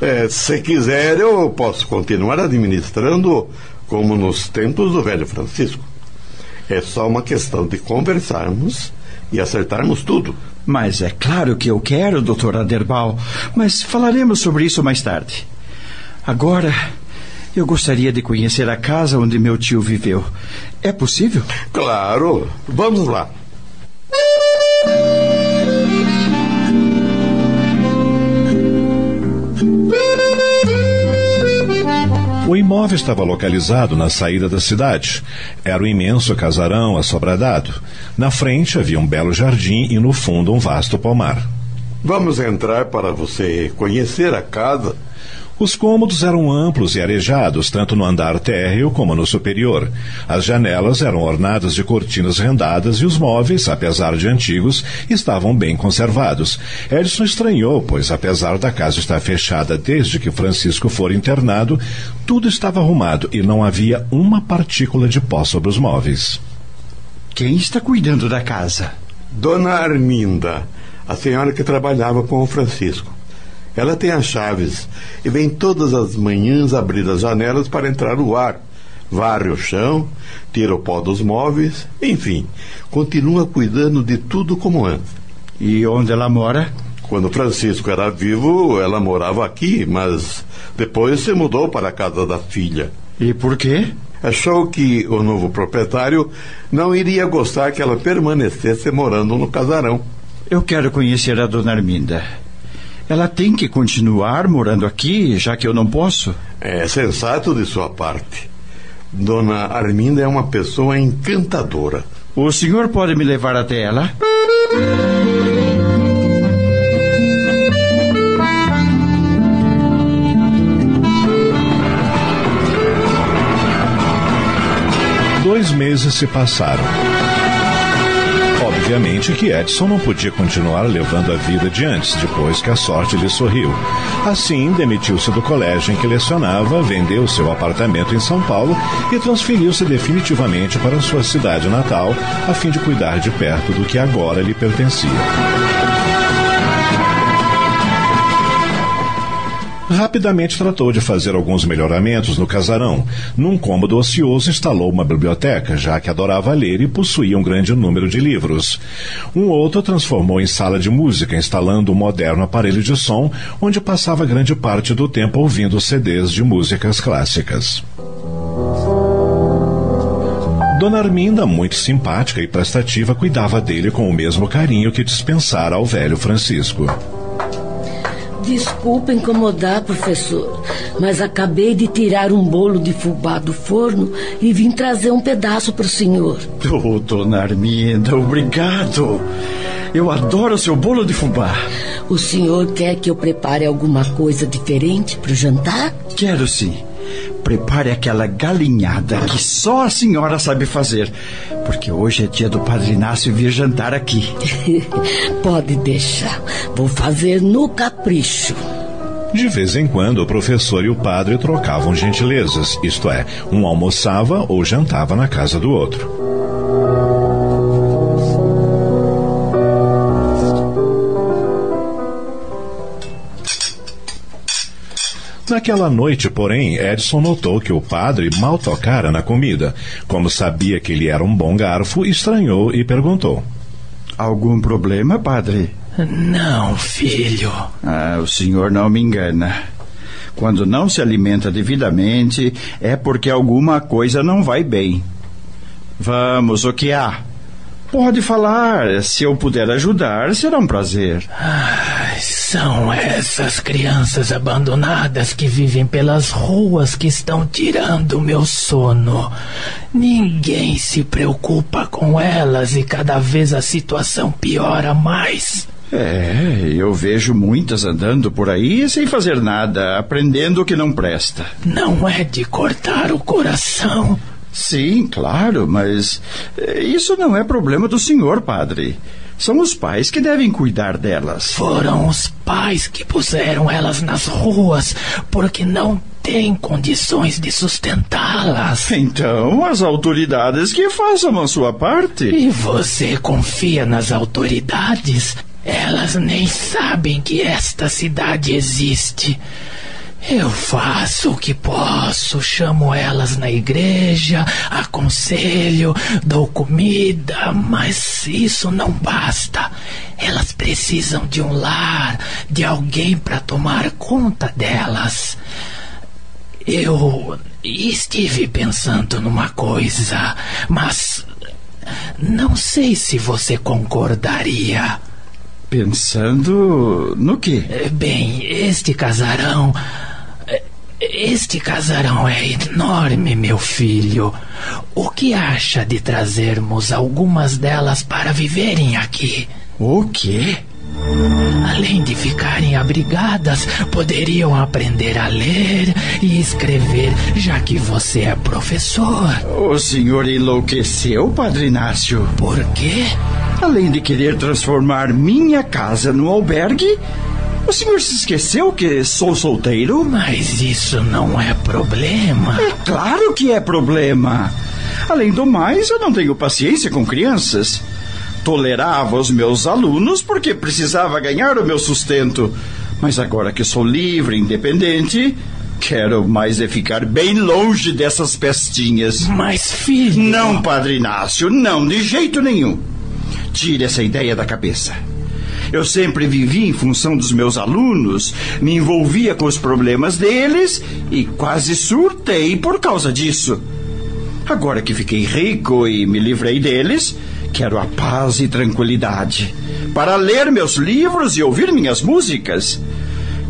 Speaker 12: É, se quiser, eu posso continuar administrando como nos tempos do velho Francisco. É só uma questão de conversarmos e acertarmos tudo.
Speaker 4: Mas é claro que eu quero, doutor Aderbal. Mas falaremos sobre isso mais tarde. Agora, eu gostaria de conhecer a casa onde meu tio viveu. É possível?
Speaker 12: Claro. Vamos lá.
Speaker 1: O
Speaker 2: imóvel estava localizado na saída da cidade. Era um imenso casarão assobradado. Na frente havia um belo jardim e no fundo um vasto pomar.
Speaker 12: Vamos entrar para você conhecer a casa.
Speaker 2: Os cômodos eram amplos e arejados, tanto no andar térreo como no superior. As janelas eram ornadas de cortinas rendadas e os móveis, apesar de antigos, estavam bem conservados. Edson estranhou, pois, apesar da casa estar fechada desde que Francisco fora internado, tudo estava arrumado e não havia uma partícula de pó sobre os móveis.
Speaker 4: Quem está cuidando da casa?
Speaker 12: Dona Arminda, a senhora que trabalhava com o Francisco. Ela tem as chaves e vem todas as manhãs abrir as janelas para entrar o ar. Varre o chão, tira o pó dos móveis, enfim, continua cuidando de tudo como antes.
Speaker 4: E onde ela mora?
Speaker 12: Quando Francisco era vivo, ela morava aqui, mas depois se mudou para a casa da filha.
Speaker 4: E por quê?
Speaker 12: Achou que o novo proprietário não iria gostar que ela permanecesse morando no casarão.
Speaker 4: Eu quero conhecer a dona Arminda. Ela tem que continuar morando aqui, já que eu não posso?
Speaker 12: É sensato de sua parte. Dona Arminda é uma pessoa encantadora.
Speaker 4: O senhor pode me levar até ela?
Speaker 2: Dois meses se passaram. Obviamente que Edson não podia continuar levando a vida de antes, depois que a sorte lhe sorriu. Assim, demitiu-se do colégio em que lecionava, vendeu seu apartamento em São Paulo e transferiu-se definitivamente para sua cidade natal, a fim de cuidar de perto do que agora lhe pertencia. Rapidamente tratou de fazer alguns melhoramentos no casarão. Num cômodo ocioso instalou uma biblioteca, já que adorava ler e possuía um grande número de livros. Um outro transformou em sala de música, instalando um moderno aparelho de som, onde passava grande parte do tempo ouvindo CDs de músicas clássicas. Dona Arminda, muito simpática e prestativa, cuidava dele com o mesmo carinho que dispensara ao velho Francisco.
Speaker 14: Desculpa incomodar, professor, mas acabei de tirar um bolo de fubá do forno e vim trazer um pedaço para o senhor.
Speaker 4: Oh, dona Arminda, obrigado. Eu adoro seu bolo de fubá.
Speaker 14: O senhor quer que eu prepare alguma coisa diferente para o jantar?
Speaker 4: Quero sim. Prepare aquela galinhada que só a senhora sabe fazer, porque hoje é dia do Padre Inácio vir jantar aqui. (laughs)
Speaker 14: Pode deixar. Vou fazer no capricho.
Speaker 2: De vez em quando, o professor e o padre trocavam gentilezas, isto é, um almoçava ou jantava na casa do outro. Naquela noite, porém, Edson notou que o padre mal tocara na comida. Como sabia que ele era um bom garfo, estranhou e perguntou:
Speaker 4: Algum problema, padre?
Speaker 11: Não, filho.
Speaker 4: Ah, o senhor não me engana. Quando não se alimenta devidamente, é porque alguma coisa não vai bem. Vamos, o que há? Pode falar. Se eu puder ajudar, será um prazer.
Speaker 11: Ai, são essas crianças abandonadas que vivem pelas ruas que estão tirando o meu sono. Ninguém se preocupa com elas e cada vez a situação piora mais.
Speaker 4: É, eu vejo muitas andando por aí sem fazer nada, aprendendo o que não presta.
Speaker 11: Não é de cortar o coração.
Speaker 4: Sim, claro, mas isso não é problema do senhor, padre. São os pais que devem cuidar delas.
Speaker 11: Foram os pais que puseram elas nas ruas porque não têm condições de sustentá-las.
Speaker 4: Então, as autoridades que façam a sua parte.
Speaker 11: E você confia nas autoridades? Elas nem sabem que esta cidade existe. Eu faço o que posso, chamo elas na igreja, aconselho, dou comida, mas isso não basta. Elas precisam de um lar, de alguém para tomar conta delas. Eu estive pensando numa coisa, mas não sei se você concordaria.
Speaker 4: Pensando no quê?
Speaker 11: Bem, este casarão Este casarão é enorme, meu filho. O que acha de trazermos algumas delas para viverem aqui?
Speaker 4: O quê?
Speaker 11: Além de ficarem abrigadas, poderiam aprender a ler e escrever, já que você é professor.
Speaker 4: O senhor enlouqueceu, Padre Inácio?
Speaker 11: Por quê?
Speaker 4: Além de querer transformar minha casa num albergue, o senhor se esqueceu que sou solteiro?
Speaker 11: Mas isso não é problema.
Speaker 4: É claro que é problema. Além do mais, eu não tenho paciência com crianças. Tolerava os meus alunos porque precisava ganhar o meu sustento. Mas agora que sou livre, independente, quero mais é ficar bem longe dessas pestinhas.
Speaker 11: Mas, filho.
Speaker 4: Não, Padre Inácio, não, de jeito nenhum. Tire essa ideia da cabeça. Eu sempre vivi em função dos meus alunos, me envolvia com os problemas deles e quase surtei por causa disso. Agora que fiquei rico e me livrei deles, quero a paz e tranquilidade para ler meus livros e ouvir minhas músicas.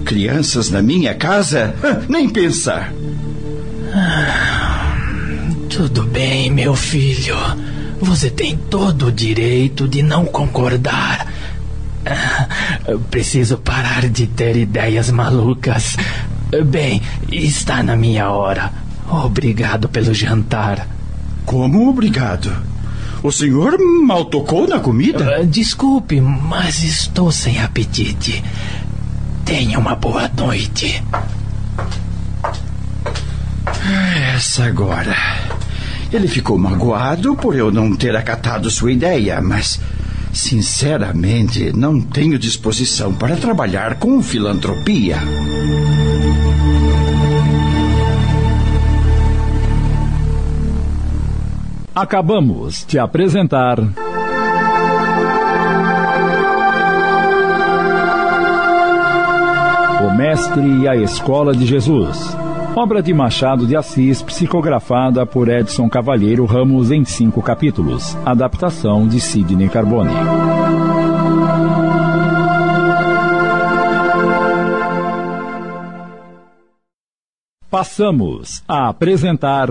Speaker 4: Crianças na minha casa, nem pensar.
Speaker 11: Ah, tudo bem, meu filho. Você tem todo o direito de não concordar. (laughs) Preciso parar de ter ideias malucas. Bem, está na minha hora. Obrigado pelo jantar.
Speaker 4: Como obrigado? O senhor mal tocou na comida?
Speaker 11: Uh, desculpe, mas estou sem apetite. Tenha uma boa noite.
Speaker 4: Essa agora. Ele ficou magoado por eu não ter acatado sua ideia, mas Sinceramente, não tenho disposição para trabalhar com filantropia.
Speaker 1: Acabamos de apresentar. O Mestre e a Escola de Jesus. Obra de Machado de Assis, psicografada por Edson Cavalheiro Ramos em cinco capítulos. Adaptação de Sidney Carbone. Passamos a apresentar.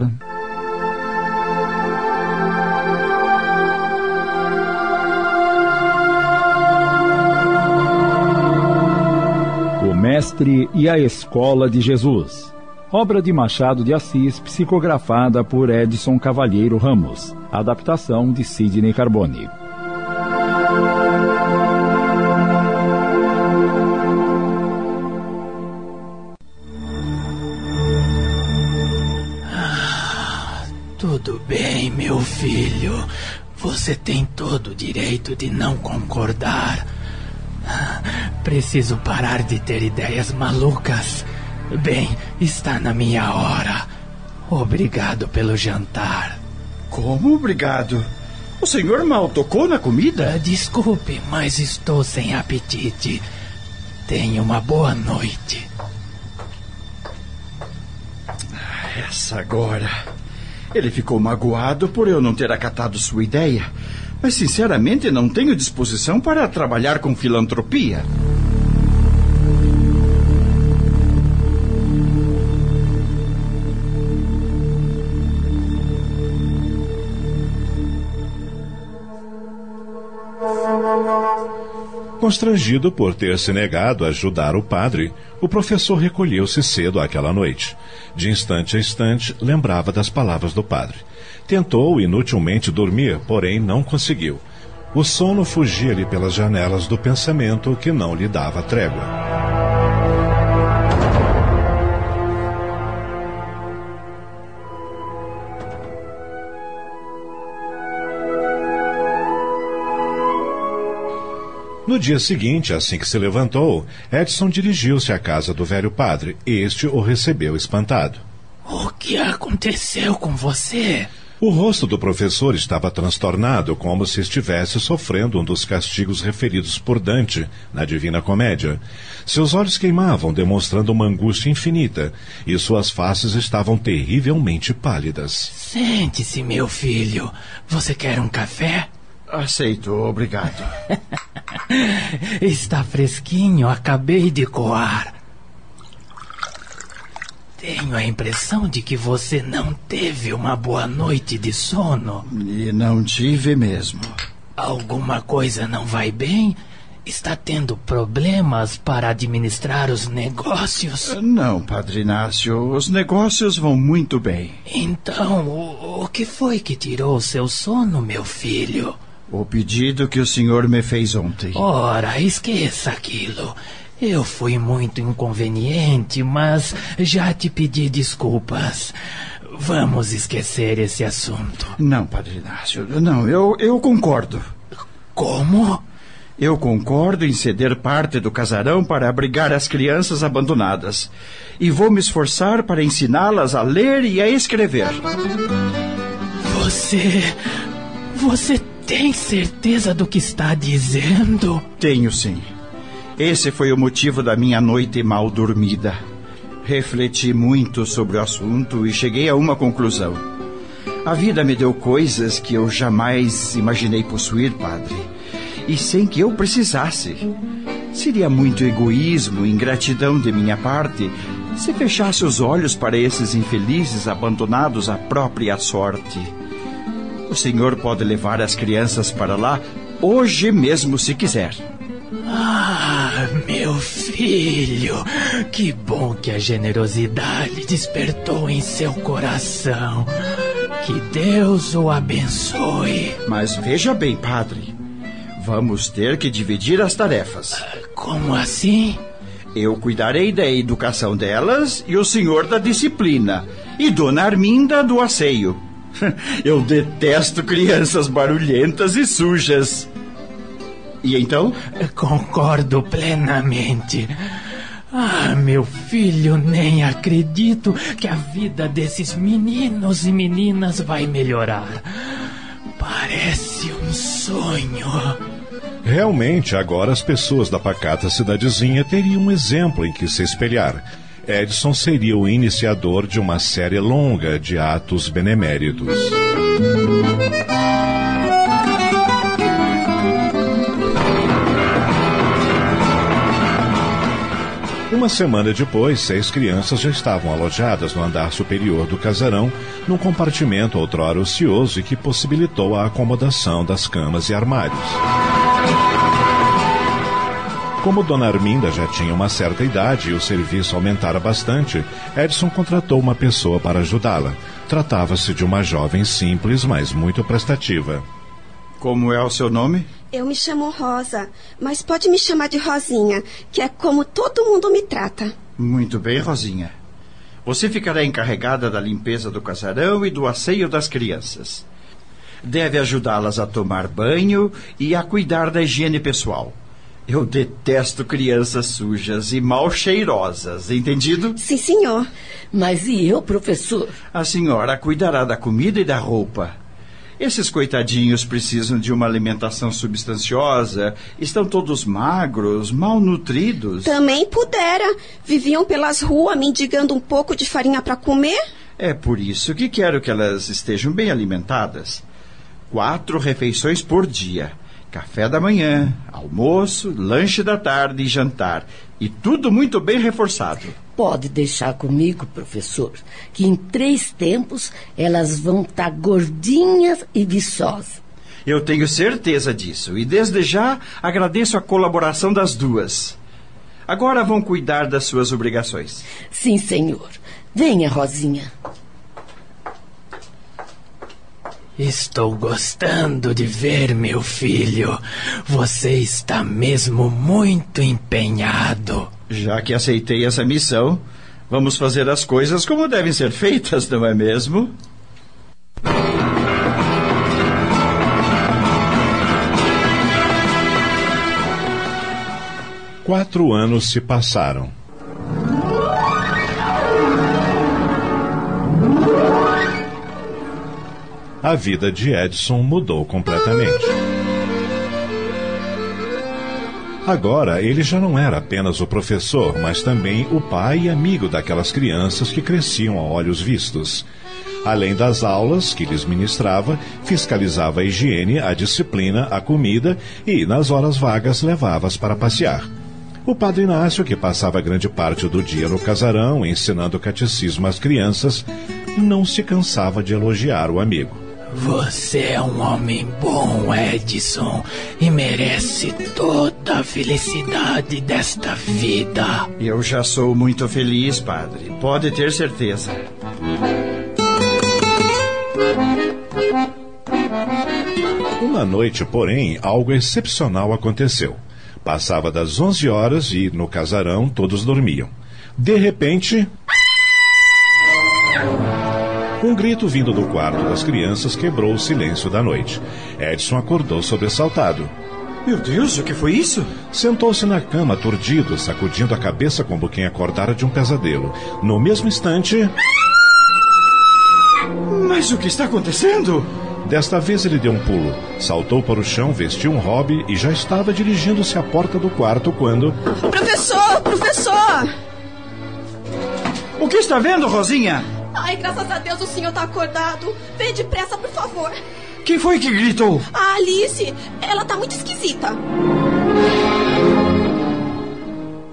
Speaker 1: O Mestre e a Escola de Jesus obra de Machado de Assis, psicografada por Edson Cavalheiro Ramos, adaptação de Sidney Carbone.
Speaker 11: Ah, tudo bem, meu filho. Você tem todo o direito de não concordar. Preciso parar de ter ideias malucas. Bem, está na minha hora. Obrigado pelo jantar.
Speaker 4: Como obrigado? O senhor mal tocou na comida?
Speaker 11: Ah, desculpe, mas estou sem apetite. Tenha uma boa noite.
Speaker 4: Essa agora. Ele ficou magoado por eu não ter acatado sua ideia. Mas, sinceramente, não tenho disposição para trabalhar com filantropia.
Speaker 2: Constrangido por ter se negado a ajudar o padre, o professor recolheu-se cedo aquela noite. De instante a instante, lembrava das palavras do padre. Tentou inutilmente dormir, porém não conseguiu. O sono fugia-lhe pelas janelas do pensamento que não lhe dava trégua. No dia seguinte, assim que se levantou, Edson dirigiu-se à casa do velho padre. Este o recebeu espantado.
Speaker 11: O que aconteceu com você?
Speaker 2: O rosto do professor estava transtornado, como se estivesse sofrendo um dos castigos referidos por Dante na Divina Comédia. Seus olhos queimavam, demonstrando uma angústia infinita, e suas faces estavam terrivelmente pálidas.
Speaker 11: Sente-se, meu filho. Você quer um café?
Speaker 4: Aceito, obrigado. (laughs)
Speaker 11: Está fresquinho, acabei de coar. Tenho a impressão de que você não teve uma boa noite de sono.
Speaker 4: E não tive mesmo.
Speaker 11: Alguma coisa não vai bem? Está tendo problemas para administrar os negócios?
Speaker 4: Não, Padre Inácio, os negócios vão muito bem.
Speaker 11: Então, o, o que foi que tirou seu sono, meu filho?
Speaker 4: O pedido que o senhor me fez ontem.
Speaker 11: Ora, esqueça aquilo. Eu fui muito inconveniente, mas já te pedi desculpas. Vamos esquecer esse assunto.
Speaker 4: Não, Padre Inácio, não, eu, eu concordo.
Speaker 11: Como?
Speaker 4: Eu concordo em ceder parte do casarão para abrigar as crianças abandonadas. E vou me esforçar para ensiná-las a ler e a escrever.
Speaker 11: Você. Você tem certeza do que está dizendo?
Speaker 4: Tenho sim. Esse foi o motivo da minha noite mal dormida. Refleti muito sobre o assunto e cheguei a uma conclusão. A vida me deu coisas que eu jamais imaginei possuir, padre e sem que eu precisasse. Seria muito egoísmo e ingratidão de minha parte se fechasse os olhos para esses infelizes abandonados à própria sorte. O senhor pode levar as crianças para lá hoje mesmo, se quiser.
Speaker 11: Ah, meu filho, que bom que a generosidade despertou em seu coração. Que Deus o abençoe.
Speaker 4: Mas veja bem, padre. Vamos ter que dividir as tarefas.
Speaker 11: Como assim?
Speaker 4: Eu cuidarei da educação delas e o senhor da disciplina. E Dona Arminda do asseio. (laughs) Eu detesto crianças barulhentas e sujas. E então?
Speaker 11: Concordo plenamente. Ah, meu filho, nem acredito que a vida desses meninos e meninas vai melhorar. Parece um sonho.
Speaker 2: Realmente, agora as pessoas da pacata cidadezinha teriam um exemplo em que se espelhar. Edson seria o iniciador de uma série longa de atos beneméritos. Uma semana depois, seis crianças já estavam alojadas no andar superior do casarão, num compartimento outrora ocioso e que possibilitou a acomodação das camas e armários. Como Dona Arminda já tinha uma certa idade e o serviço aumentara bastante, Edson contratou uma pessoa para ajudá-la. Tratava-se de uma jovem simples, mas muito prestativa.
Speaker 4: Como é o seu nome?
Speaker 15: Eu me chamo Rosa, mas pode me chamar de Rosinha, que é como todo mundo me trata.
Speaker 4: Muito bem, Rosinha. Você ficará encarregada da limpeza do casarão e do asseio das crianças. Deve ajudá-las a tomar banho e a cuidar da higiene pessoal. Eu detesto crianças sujas e mal cheirosas, entendido?
Speaker 15: Sim, senhor.
Speaker 14: Mas e eu, professor?
Speaker 4: A senhora cuidará da comida e da roupa. Esses coitadinhos precisam de uma alimentação substanciosa, estão todos magros, mal nutridos.
Speaker 15: Também pudera. Viviam pelas ruas mendigando um pouco de farinha para comer.
Speaker 4: É por isso que quero que elas estejam bem alimentadas. Quatro refeições por dia. Café da manhã, almoço, lanche da tarde e jantar. E tudo muito bem reforçado.
Speaker 14: Pode deixar comigo, professor, que em três tempos elas vão estar tá gordinhas e viçosas.
Speaker 4: Eu tenho certeza disso e desde já agradeço a colaboração das duas. Agora vão cuidar das suas obrigações.
Speaker 14: Sim, senhor. Venha, Rosinha.
Speaker 11: Estou gostando de ver, meu filho. Você está mesmo muito empenhado.
Speaker 4: Já que aceitei essa missão, vamos fazer as coisas como devem ser feitas, não é mesmo?
Speaker 2: Quatro anos se passaram. A vida de Edson mudou completamente. Agora, ele já não era apenas o professor, mas também o pai e amigo daquelas crianças que cresciam a olhos vistos. Além das aulas que lhes ministrava, fiscalizava a higiene, a disciplina, a comida e, nas horas vagas, levava-as para passear. O padre Inácio, que passava grande parte do dia no casarão ensinando catecismo às crianças, não se cansava de elogiar o amigo.
Speaker 11: Você é um homem bom, Edson, e merece toda a felicidade desta vida.
Speaker 4: Eu já sou muito feliz, padre. Pode ter certeza.
Speaker 2: Uma noite, porém, algo excepcional aconteceu. Passava das 11 horas e, no casarão, todos dormiam. De repente. Um grito vindo do quarto das crianças quebrou o silêncio da noite. Edson acordou sobressaltado.
Speaker 4: Meu Deus, o que foi isso?
Speaker 2: Sentou-se na cama, aturdido, sacudindo a cabeça como quem acordara de um pesadelo. No mesmo instante.
Speaker 4: Mas o que está acontecendo?
Speaker 2: Desta vez ele deu um pulo, saltou para o chão, vestiu um hobby e já estava dirigindo-se à porta do quarto quando.
Speaker 15: Professor, professor!
Speaker 4: O que está vendo, Rosinha?
Speaker 15: Ai, graças a Deus o senhor está acordado. Vem depressa, por favor.
Speaker 4: Quem foi que gritou?
Speaker 15: A Alice, ela tá muito esquisita.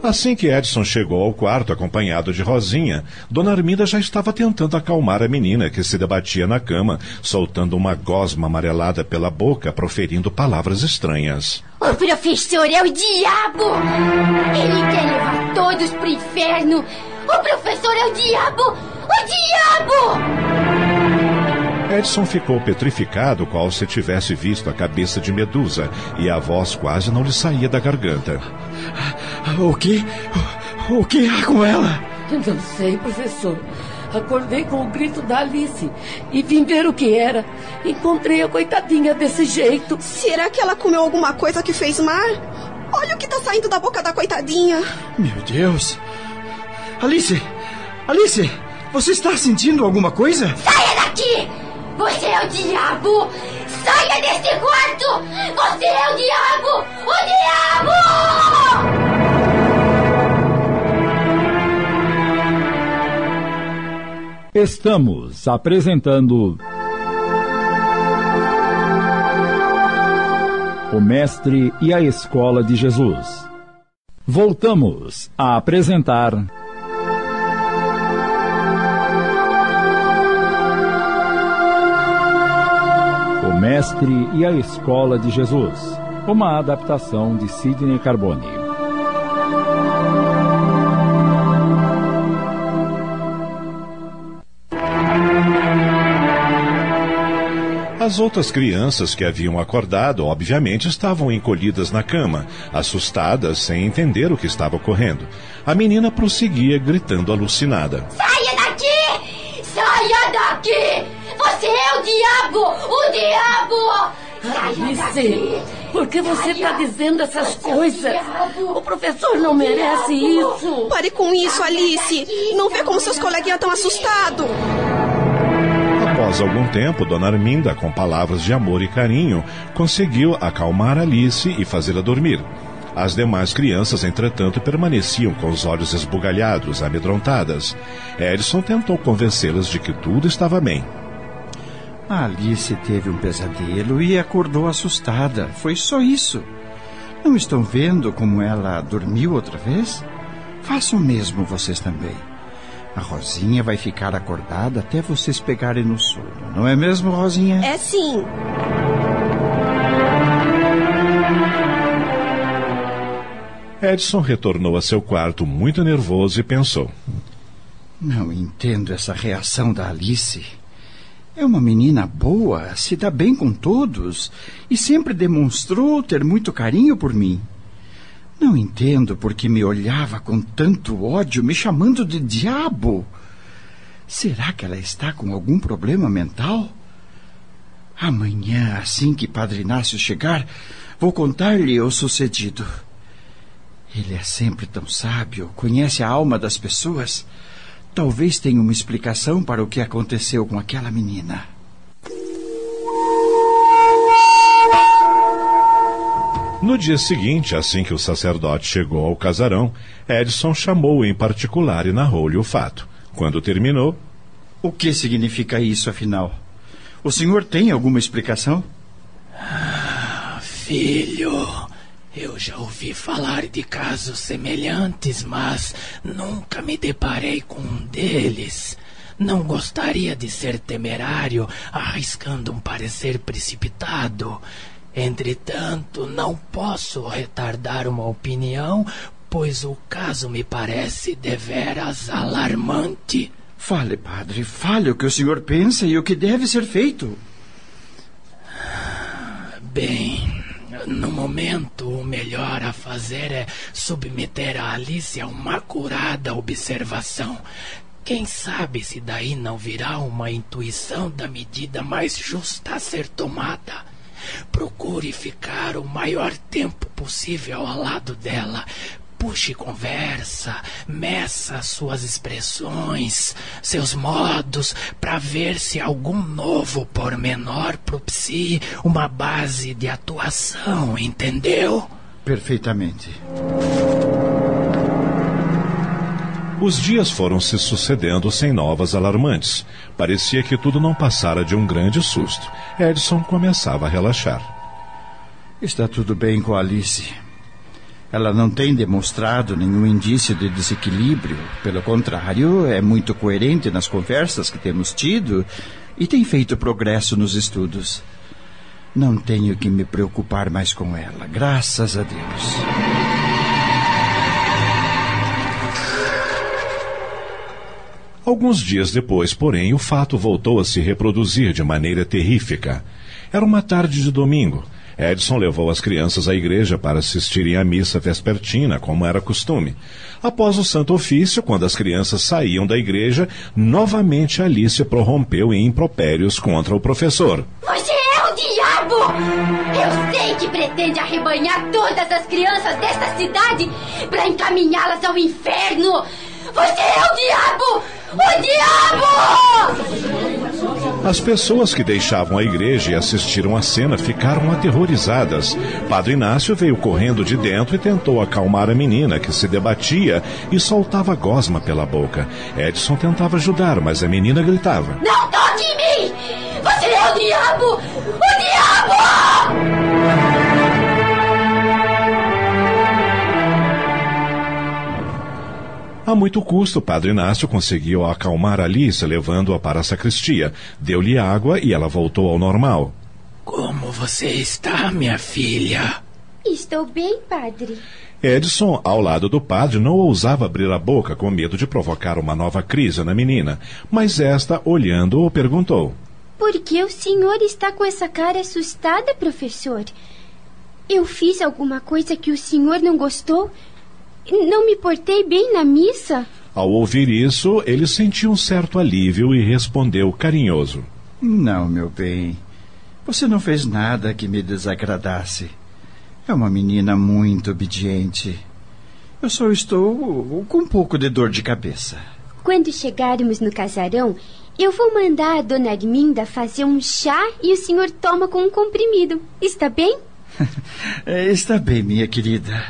Speaker 2: Assim que Edson chegou ao quarto acompanhado de Rosinha, Dona Arminda já estava tentando acalmar a menina que se debatia na cama, soltando uma gosma amarelada pela boca, proferindo palavras estranhas.
Speaker 16: O professor é o diabo! Ele quer levar todos pro inferno! O professor é o diabo! O diabo!
Speaker 2: Edson ficou petrificado, qual se tivesse visto a cabeça de Medusa, e a voz quase não lhe saía da garganta.
Speaker 4: O que? O, que há com ela?
Speaker 14: Não sei, professor. Acordei com o grito da Alice e vim ver o que era. Encontrei a coitadinha desse jeito.
Speaker 15: Será que ela comeu alguma coisa que fez mal? Olha o que tá saindo da boca da coitadinha.
Speaker 4: Meu Deus! Alice! Alice! Você está sentindo alguma coisa?
Speaker 16: Saia daqui! Você é o diabo! Saia deste quarto! Você é o diabo! O diabo!
Speaker 1: Estamos apresentando. O Mestre e a Escola de Jesus. Voltamos a apresentar. Mestre e a Escola de Jesus. Uma adaptação de Sidney Carbone.
Speaker 2: As outras crianças que haviam acordado, obviamente, estavam encolhidas na cama, assustadas, sem entender o que estava ocorrendo. A menina prosseguia gritando alucinada.
Speaker 16: Saia daqui! Saia daqui! Diabo! O diabo!
Speaker 14: Alice, por que você está dizendo essas coisas? O professor não merece isso.
Speaker 15: Pare com isso, Alice. Não vê como seus coleguinhas estão assustados.
Speaker 2: Após algum tempo, Dona Arminda, com palavras de amor e carinho, conseguiu acalmar Alice e fazê-la dormir. As demais crianças, entretanto, permaneciam com os olhos esbugalhados, amedrontadas. Edson tentou convencê-las de que tudo estava bem.
Speaker 4: A Alice teve um pesadelo e acordou assustada. Foi só isso. Não estão vendo como ela dormiu outra vez? Façam o mesmo vocês também. A Rosinha vai ficar acordada até vocês pegarem no sono. Não é mesmo, Rosinha?
Speaker 15: É sim.
Speaker 2: Edson retornou a seu quarto muito nervoso e pensou:
Speaker 4: Não entendo essa reação da Alice. É uma menina boa, se dá bem com todos e sempre demonstrou ter muito carinho por mim. Não entendo por que me olhava com tanto ódio, me chamando de diabo. Será que ela está com algum problema mental? Amanhã, assim que Padre Inácio chegar, vou contar-lhe o sucedido. Ele é sempre tão sábio, conhece a alma das pessoas. Talvez tenha uma explicação para o que aconteceu com aquela menina.
Speaker 2: No dia seguinte, assim que o sacerdote chegou ao casarão, Edson chamou-o em particular e narrou-lhe o fato. Quando terminou.
Speaker 4: O que significa isso, afinal? O senhor tem alguma explicação?
Speaker 11: Ah, filho, Eu já ouvi falar de casos semelhantes, mas nunca me deparei com um deles. Não gostaria de ser temerário, arriscando um parecer precipitado. Entretanto, não posso retardar uma opinião, pois o caso me parece deveras alarmante.
Speaker 4: Fale, padre, fale o que o senhor pensa e o que deve ser feito.
Speaker 11: Bem, no momento, o melhor a fazer é submeter a Alice a uma curada observação. Quem sabe se daí não virá uma intuição da medida mais justa a ser tomada. Procure ficar o maior tempo possível ao lado dela. Puxe conversa, meça suas expressões, seus modos, para ver se algum novo pormenor propicie uma base de atuação, entendeu?
Speaker 4: Perfeitamente.
Speaker 2: Os dias foram se sucedendo sem novas alarmantes. Parecia que tudo não passara de um grande susto. Edson começava a relaxar.
Speaker 4: Está tudo bem com Alice. Ela não tem demonstrado nenhum indício de desequilíbrio. Pelo contrário, é muito coerente nas conversas que temos tido e tem feito progresso nos estudos. Não tenho que me preocupar mais com ela, graças a Deus.
Speaker 2: Alguns dias depois, porém, o fato voltou a se reproduzir de maneira terrífica. Era uma tarde de domingo. Edson levou as crianças à igreja para assistirem à missa vespertina, como era costume. Após o santo ofício, quando as crianças saíam da igreja, novamente Alice prorrompeu em impropérios contra o professor.
Speaker 16: Você é o diabo! Eu sei que pretende arrebanhar todas as crianças desta cidade para encaminhá-las ao inferno! Você é o diabo! O diabo!
Speaker 2: As pessoas que deixavam a igreja e assistiram à cena ficaram aterrorizadas. Padre Inácio veio correndo de dentro e tentou acalmar a menina, que se debatia e soltava gosma pela boca. Edson tentava ajudar, mas a menina gritava:
Speaker 16: Não toque em mim! Você é o diabo! O diabo!
Speaker 2: A muito custo, o padre Inácio conseguiu acalmar Alice, levando-a para a sacristia. Deu-lhe água e ela voltou ao normal.
Speaker 11: Como você está, minha filha?
Speaker 16: Estou bem, padre.
Speaker 2: Edson, ao lado do padre, não ousava abrir a boca com medo de provocar uma nova crise na menina, mas esta, olhando-o, perguntou:
Speaker 17: Por que o senhor está com essa cara assustada, professor? Eu fiz alguma coisa que o senhor não gostou? Não me portei bem na missa?
Speaker 2: Ao ouvir isso, ele sentiu um certo alívio e respondeu carinhoso:
Speaker 4: Não, meu bem. Você não fez nada que me desagradasse. É uma menina muito obediente. Eu só estou com um pouco de dor de cabeça.
Speaker 17: Quando chegarmos no casarão, eu vou mandar a dona Arminda fazer um chá e o senhor toma com um comprimido. Está bem? (laughs)
Speaker 4: É, está bem, minha querida.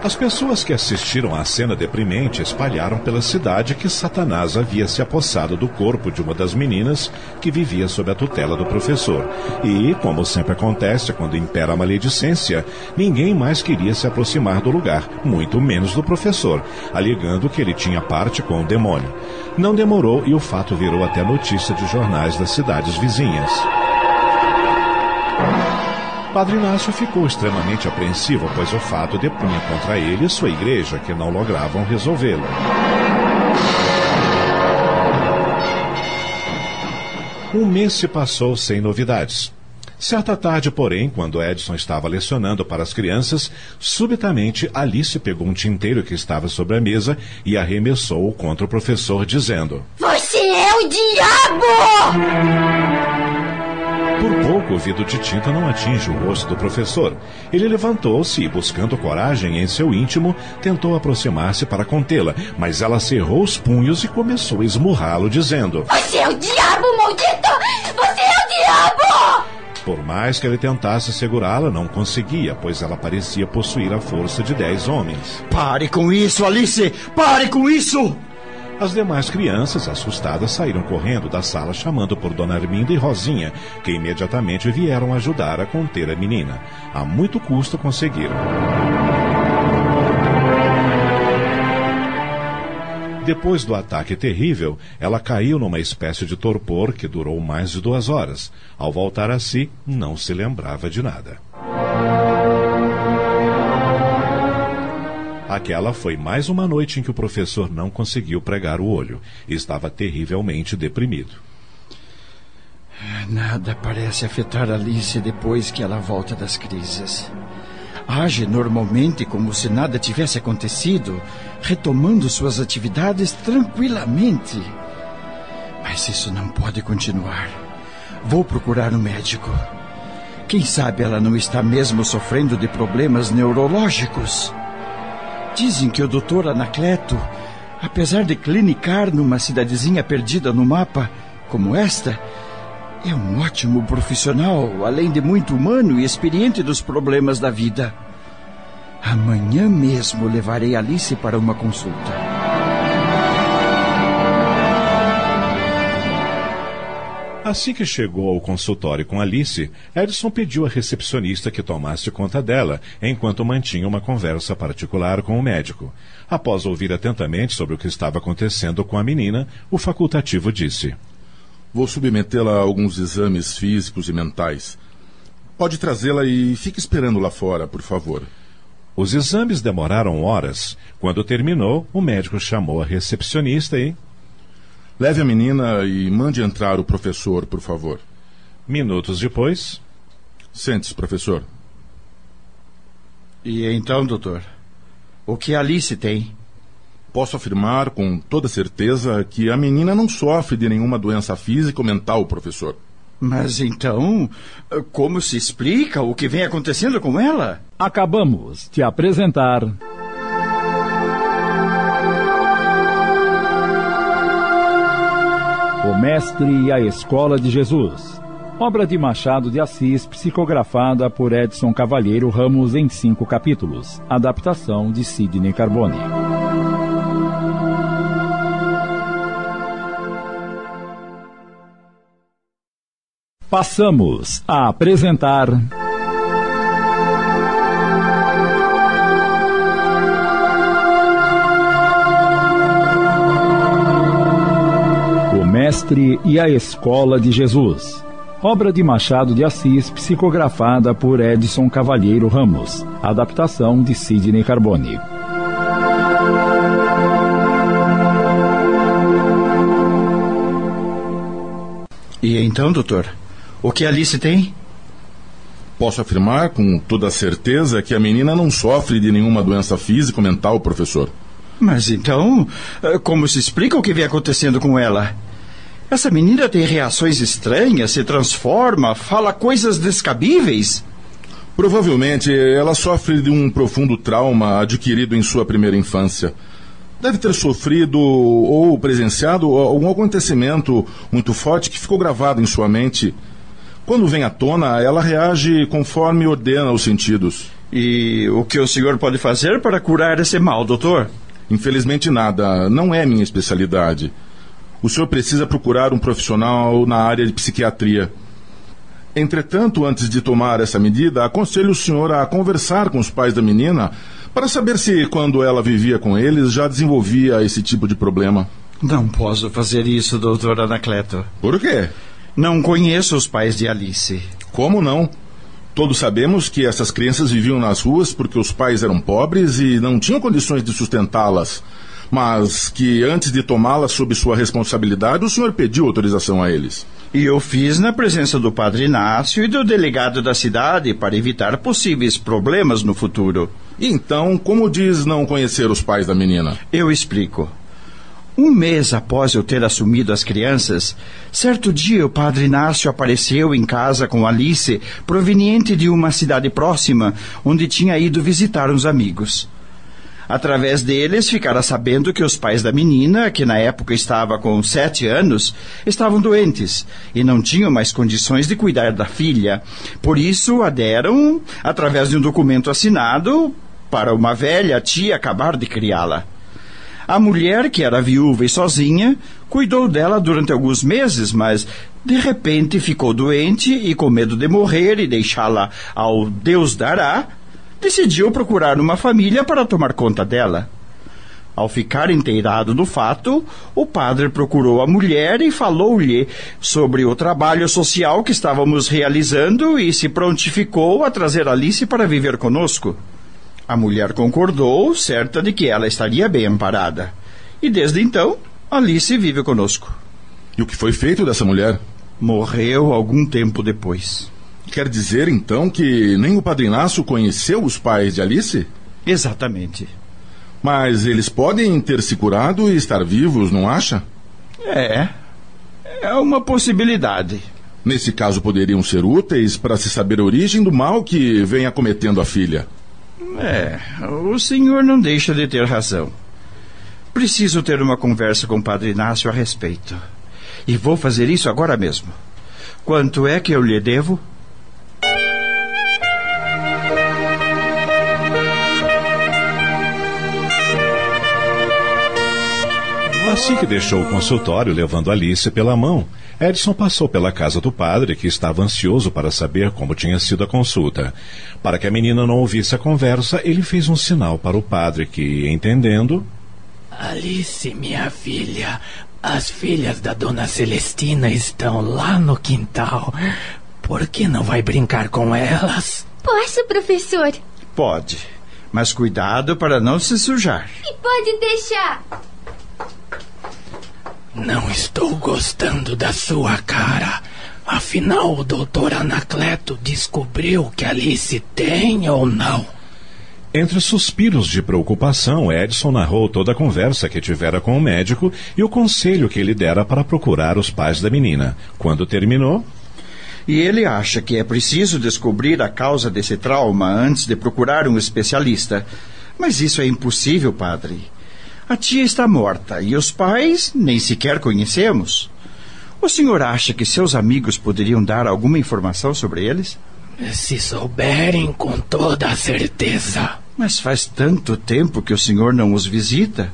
Speaker 2: As pessoas que assistiram à cena deprimente espalharam pela cidade que Satanás havia se apossado do corpo de uma das meninas que vivia sob a tutela do professor. E, como sempre acontece quando impera a maledicência, ninguém mais queria se aproximar do lugar, muito menos do professor, alegando que ele tinha parte com o demônio. Não demorou e o fato virou até notícia de jornais das cidades vizinhas. Padre Inácio ficou extremamente apreensivo, pois o fato depunha contra ele e sua igreja, que não logravam resolvê-lo. Um mês se passou sem novidades. Certa tarde, porém, quando Edson estava lecionando para as crianças, subitamente Alice pegou um tinteiro que estava sobre a mesa e arremessou-o contra o professor, dizendo:
Speaker 16: Você é o diabo!
Speaker 2: Por pouco, o vidro de tinta não atinge o rosto do professor. Ele levantou-se e, buscando coragem em seu íntimo, tentou aproximar-se para contê-la, mas ela cerrou os punhos e começou a esmurrá-lo, dizendo:
Speaker 16: Você é o diabo, maldito! Você é o diabo!
Speaker 2: Por mais que ele tentasse segurá-la, não conseguia, pois ela parecia possuir a força de dez homens.
Speaker 4: Pare com isso, Alice! Pare com isso!
Speaker 2: As demais crianças, assustadas, saíram correndo da sala chamando por Dona Arminda e Rosinha, que imediatamente vieram ajudar a conter a menina. A muito custo conseguiram. Depois do ataque terrível, ela caiu numa espécie de torpor que durou mais de duas horas. Ao voltar a si, não se lembrava de nada. Aquela foi mais uma noite em que o professor não conseguiu pregar o olho. Estava terrivelmente deprimido.
Speaker 4: Nada parece afetar Alice depois que ela volta das crises. Age normalmente como se nada tivesse acontecido, retomando suas atividades tranquilamente. Mas isso não pode continuar. Vou procurar um médico. Quem sabe ela não está mesmo sofrendo de problemas neurológicos? Dizem que o doutor Anacleto, apesar de clinicar numa cidadezinha perdida no mapa, como esta, é um ótimo profissional, além de muito humano e experiente dos problemas da vida. Amanhã mesmo levarei Alice para uma consulta.
Speaker 2: Assim que chegou ao consultório com Alice, Edson pediu à recepcionista que tomasse conta dela, enquanto mantinha uma conversa particular com o médico. Após ouvir atentamente sobre o que estava acontecendo com a menina, o facultativo disse:
Speaker 18: Vou submetê-la a alguns exames físicos e mentais. Pode trazê-la e fique esperando lá fora, por favor.
Speaker 2: Os exames demoraram horas. Quando terminou, o médico chamou a recepcionista e.
Speaker 18: Leve a menina e mande entrar o professor, por favor.
Speaker 2: Minutos depois.
Speaker 18: Sente-se, professor.
Speaker 4: E então, doutor? O que Alice tem?
Speaker 18: Posso afirmar com toda certeza que a menina não sofre de nenhuma doença física ou mental, professor.
Speaker 4: Mas então, como se explica o que vem acontecendo com ela?
Speaker 1: Acabamos de apresentar. O Mestre e a Escola de Jesus. Obra de Machado de Assis, psicografada por Edson Cavalheiro Ramos em cinco capítulos. Adaptação de Sidney Carbone. Passamos a apresentar. Mestre e a Escola de Jesus. Obra de Machado de Assis, psicografada por Edson Cavalheiro Ramos. Adaptação de Sidney Carbone.
Speaker 4: E então, doutor? O que Alice tem?
Speaker 18: Posso afirmar com toda certeza que a menina não sofre de nenhuma doença física ou mental, professor.
Speaker 4: Mas então, como se explica o que vem acontecendo com ela? Essa menina tem reações estranhas, se transforma, fala coisas descabíveis.
Speaker 18: Provavelmente ela sofre de um profundo trauma adquirido em sua primeira infância. Deve ter sofrido ou presenciado algum acontecimento muito forte que ficou gravado em sua mente. Quando vem à tona, ela reage conforme ordena os sentidos.
Speaker 4: E o que o senhor pode fazer para curar esse mal, doutor?
Speaker 18: Infelizmente nada. Não é minha especialidade. O senhor precisa procurar um profissional na área de psiquiatria. Entretanto, antes de tomar essa medida, aconselho o senhor a conversar com os pais da menina para saber se, quando ela vivia com eles, já desenvolvia esse tipo de problema.
Speaker 4: Não posso fazer isso, doutor Anacleto.
Speaker 18: Por quê?
Speaker 4: Não conheço os pais de Alice.
Speaker 18: Como não? Todos sabemos que essas crianças viviam nas ruas porque os pais eram pobres e não tinham condições de sustentá-las. Mas que antes de tomá-las sob sua responsabilidade, o senhor pediu autorização a eles.
Speaker 4: E eu fiz na presença do padre Inácio e do delegado da cidade para evitar possíveis problemas no futuro.
Speaker 18: Então, como diz não conhecer os pais da menina?
Speaker 4: Eu explico. Um mês após eu ter assumido as crianças, certo dia o padre Inácio apareceu em casa com Alice, proveniente de uma cidade próxima, onde tinha ido visitar uns amigos. Através deles, ficara sabendo que os pais da menina, que na época estava com sete anos, estavam doentes e não tinham mais condições de cuidar da filha. Por isso, a deram, através de um documento assinado, para uma velha tia acabar de criá-la. A mulher, que era viúva e sozinha, cuidou dela durante alguns meses, mas de repente ficou doente e, com medo de morrer e deixá-la ao Deus dará, decidiu procurar uma família para tomar conta dela. Ao ficar inteirado do fato, o padre procurou a mulher e falou-lhe sobre o trabalho social que estávamos realizando e se prontificou a trazer Alice para viver conosco. A mulher concordou, certa de que ela estaria bem amparada. E desde então, Alice vive conosco.
Speaker 18: E o que foi feito dessa mulher?
Speaker 4: Morreu algum tempo depois.
Speaker 18: Quer dizer, então, que nem o Padre Inácio conheceu os pais de Alice?
Speaker 4: Exatamente.
Speaker 18: Mas eles podem ter se curado e estar vivos, não acha?
Speaker 4: É. É uma possibilidade.
Speaker 18: Nesse caso, poderiam ser úteis para se saber a origem do mal que vem acometendo a filha.
Speaker 4: É, o senhor não deixa de ter razão. Preciso ter uma conversa com o padre Inácio a respeito. E vou fazer isso agora mesmo. Quanto é que eu lhe devo?
Speaker 2: Assim que deixou o consultório levando Alice pela mão, Edson passou pela casa do padre, que estava ansioso para saber como tinha sido a consulta. Para que a menina não ouvisse a conversa, ele fez um sinal para o padre, que, entendendo.
Speaker 11: Alice, minha filha, as filhas da dona Celestina estão lá no quintal. Por que não vai brincar com elas?
Speaker 17: Posso, professor?
Speaker 4: Pode. Mas cuidado para não se sujar.
Speaker 17: E pode deixar.
Speaker 11: Não estou gostando da sua cara. Afinal, o doutor Anacleto descobriu que Alice tem ou não?
Speaker 2: Entre suspiros de preocupação, Edson narrou toda a conversa que tivera com o médico e o conselho que ele dera para procurar os pais da menina. Quando terminou.
Speaker 4: E ele acha que é preciso descobrir a causa desse trauma antes de procurar um especialista. Mas isso é impossível, padre. A tia está morta e os pais nem sequer conhecemos. O senhor acha que seus amigos poderiam dar alguma informação sobre eles?
Speaker 11: Se souberem, com toda a certeza.
Speaker 4: Mas faz tanto tempo que o senhor não os visita.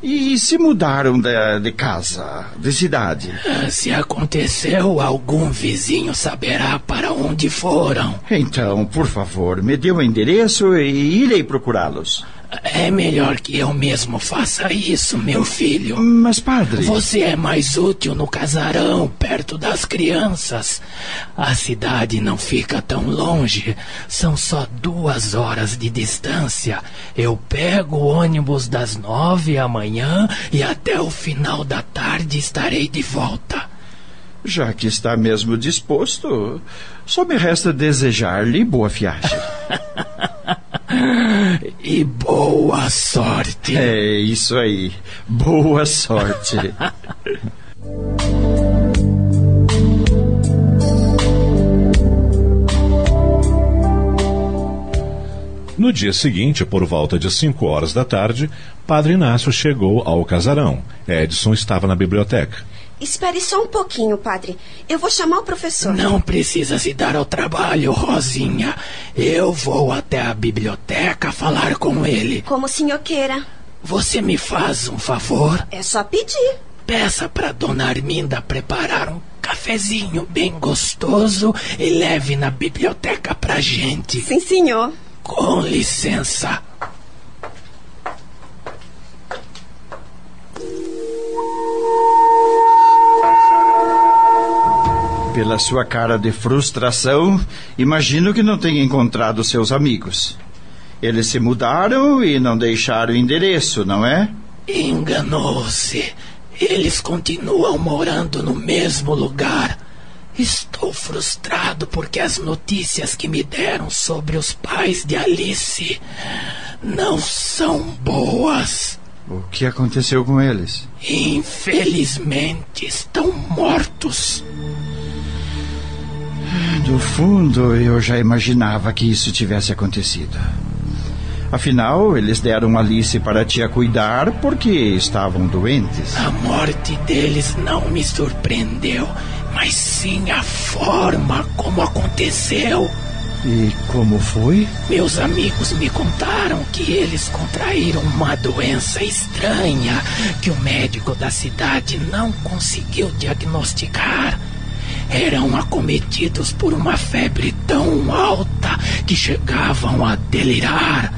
Speaker 4: E se mudaram de, de casa, de cidade?
Speaker 11: Se aconteceu, algum vizinho saberá para onde foram.
Speaker 4: Então, por favor, me dê o um endereço e irei procurá-los.
Speaker 11: É melhor que eu mesmo faça isso, meu filho.
Speaker 4: Mas, padre.
Speaker 11: Você é mais útil no casarão, perto das crianças. A cidade não fica tão longe. São só duas horas de distância. Eu pego o ônibus das nove amanhã e até o final da tarde estarei de volta.
Speaker 4: Já que está mesmo disposto, só me resta desejar-lhe boa viagem. (laughs)
Speaker 11: E boa sorte.
Speaker 4: É isso aí. Boa sorte. (laughs)
Speaker 2: No dia seguinte, por volta de cinco horas da tarde, Padre Inácio chegou ao casarão. Edson estava na biblioteca.
Speaker 15: Espere só um pouquinho, padre. Eu vou chamar o professor.
Speaker 11: Não precisa se dar ao trabalho, Rosinha. Eu vou até a biblioteca falar com ele.
Speaker 15: Como o senhor queira.
Speaker 11: Você me faz um favor?
Speaker 15: É só pedir.
Speaker 11: Peça para dona Arminda preparar um cafezinho bem gostoso e leve na biblioteca pra gente.
Speaker 15: Sim, senhor.
Speaker 11: Com licença.
Speaker 4: Pela sua cara de frustração, imagino que não tenha encontrado seus amigos. Eles se mudaram e não deixaram o endereço, não é?
Speaker 11: Enganou-se. Eles continuam morando no mesmo lugar. Estou frustrado porque as notícias que me deram sobre os pais de Alice não são boas.
Speaker 4: O que aconteceu com eles?
Speaker 11: Infelizmente estão mortos.
Speaker 4: Do fundo, eu já imaginava que isso tivesse acontecido. Afinal, eles deram Alice para a tia cuidar porque estavam doentes.
Speaker 11: A morte deles não me surpreendeu, mas sim a forma como aconteceu.
Speaker 3: E como foi?
Speaker 11: Meus amigos me contaram que eles contraíram uma doença estranha que o médico da cidade não conseguiu diagnosticar. Eram acometidos por uma febre tão alta que chegavam a delirar.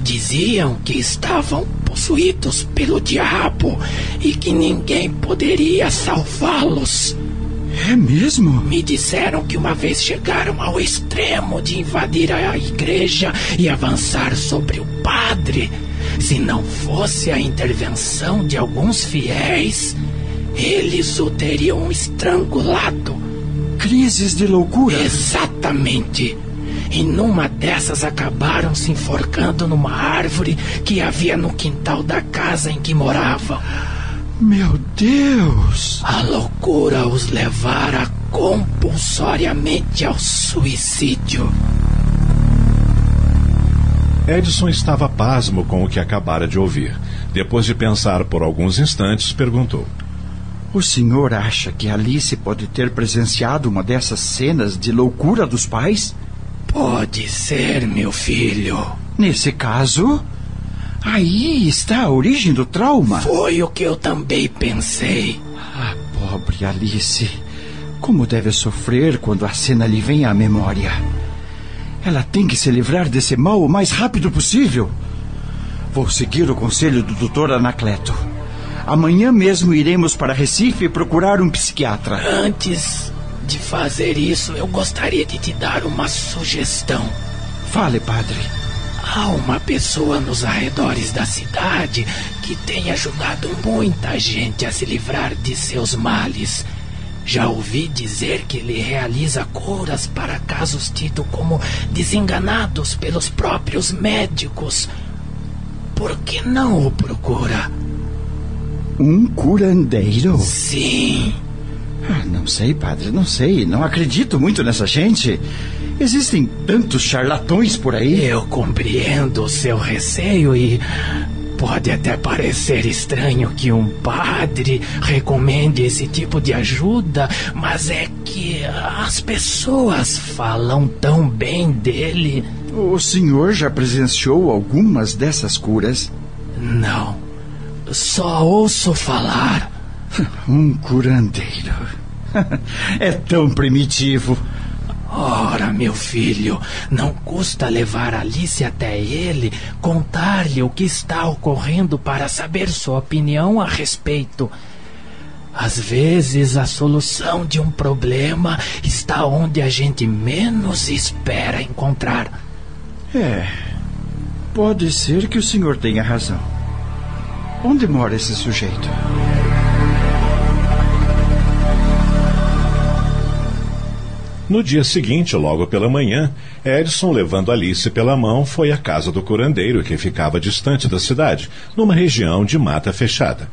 Speaker 11: Diziam que estavam possuídos pelo diabo e que ninguém poderia salvá-los.
Speaker 4: É mesmo?
Speaker 11: Me disseram que uma vez chegaram ao extremo de invadir a igreja e avançar sobre o padre. Se não fosse a intervenção de alguns fiéis, eles o teriam estrangulado.
Speaker 4: Crises de loucura?
Speaker 11: Exatamente. E numa dessas acabaram se enforcando numa árvore que havia no quintal da casa em que moravam.
Speaker 4: Meu Deus!
Speaker 11: A loucura os levara compulsoriamente ao suicídio.
Speaker 2: Edson estava pasmo com o que acabara de ouvir. Depois de pensar por alguns instantes, perguntou:
Speaker 4: O senhor acha que Alice pode ter presenciado uma dessas cenas de loucura dos pais?
Speaker 11: Pode ser, meu filho.
Speaker 4: Nesse caso, aí está a origem do trauma.
Speaker 11: Foi o que eu também pensei.
Speaker 4: Ah, pobre Alice. Como deve sofrer quando a cena lhe vem à memória. Ela tem que se livrar desse mal o mais rápido possível. Vou seguir o conselho do doutor Anacleto. Amanhã mesmo iremos para Recife procurar um psiquiatra.
Speaker 11: Antes de fazer isso, eu gostaria de te dar uma sugestão.
Speaker 4: Fale, padre.
Speaker 11: Há uma pessoa nos arredores da cidade que tem ajudado muita gente a se livrar de seus males. Já ouvi dizer que ele realiza curas para casos tidos como desenganados pelos próprios médicos. Por que não o procura?
Speaker 4: Um curandeiro?
Speaker 11: Sim.
Speaker 4: Ah, não sei, padre, não sei. Não acredito muito nessa gente. Existem tantos charlatões por aí.
Speaker 11: Eu compreendo o seu receio e Pode até parecer estranho que um padre recomende esse tipo de ajuda, mas é que as pessoas falam tão bem dele.
Speaker 4: O senhor já presenciou algumas dessas curas?
Speaker 11: Não. Só ouço falar. (laughs)
Speaker 4: Um curandeiro. (laughs) É tão primitivo.
Speaker 11: Ora, meu filho, não custa levar Alice até ele, contar-lhe o que está ocorrendo para saber sua opinião a respeito. Às vezes a solução de um problema está onde a gente menos espera encontrar.
Speaker 4: É. Pode ser que o senhor tenha razão. Onde mora esse sujeito?
Speaker 2: No dia seguinte, logo pela manhã, Edson, levando Alice pela mão, foi à casa do curandeiro, que ficava distante da cidade, numa região de mata fechada.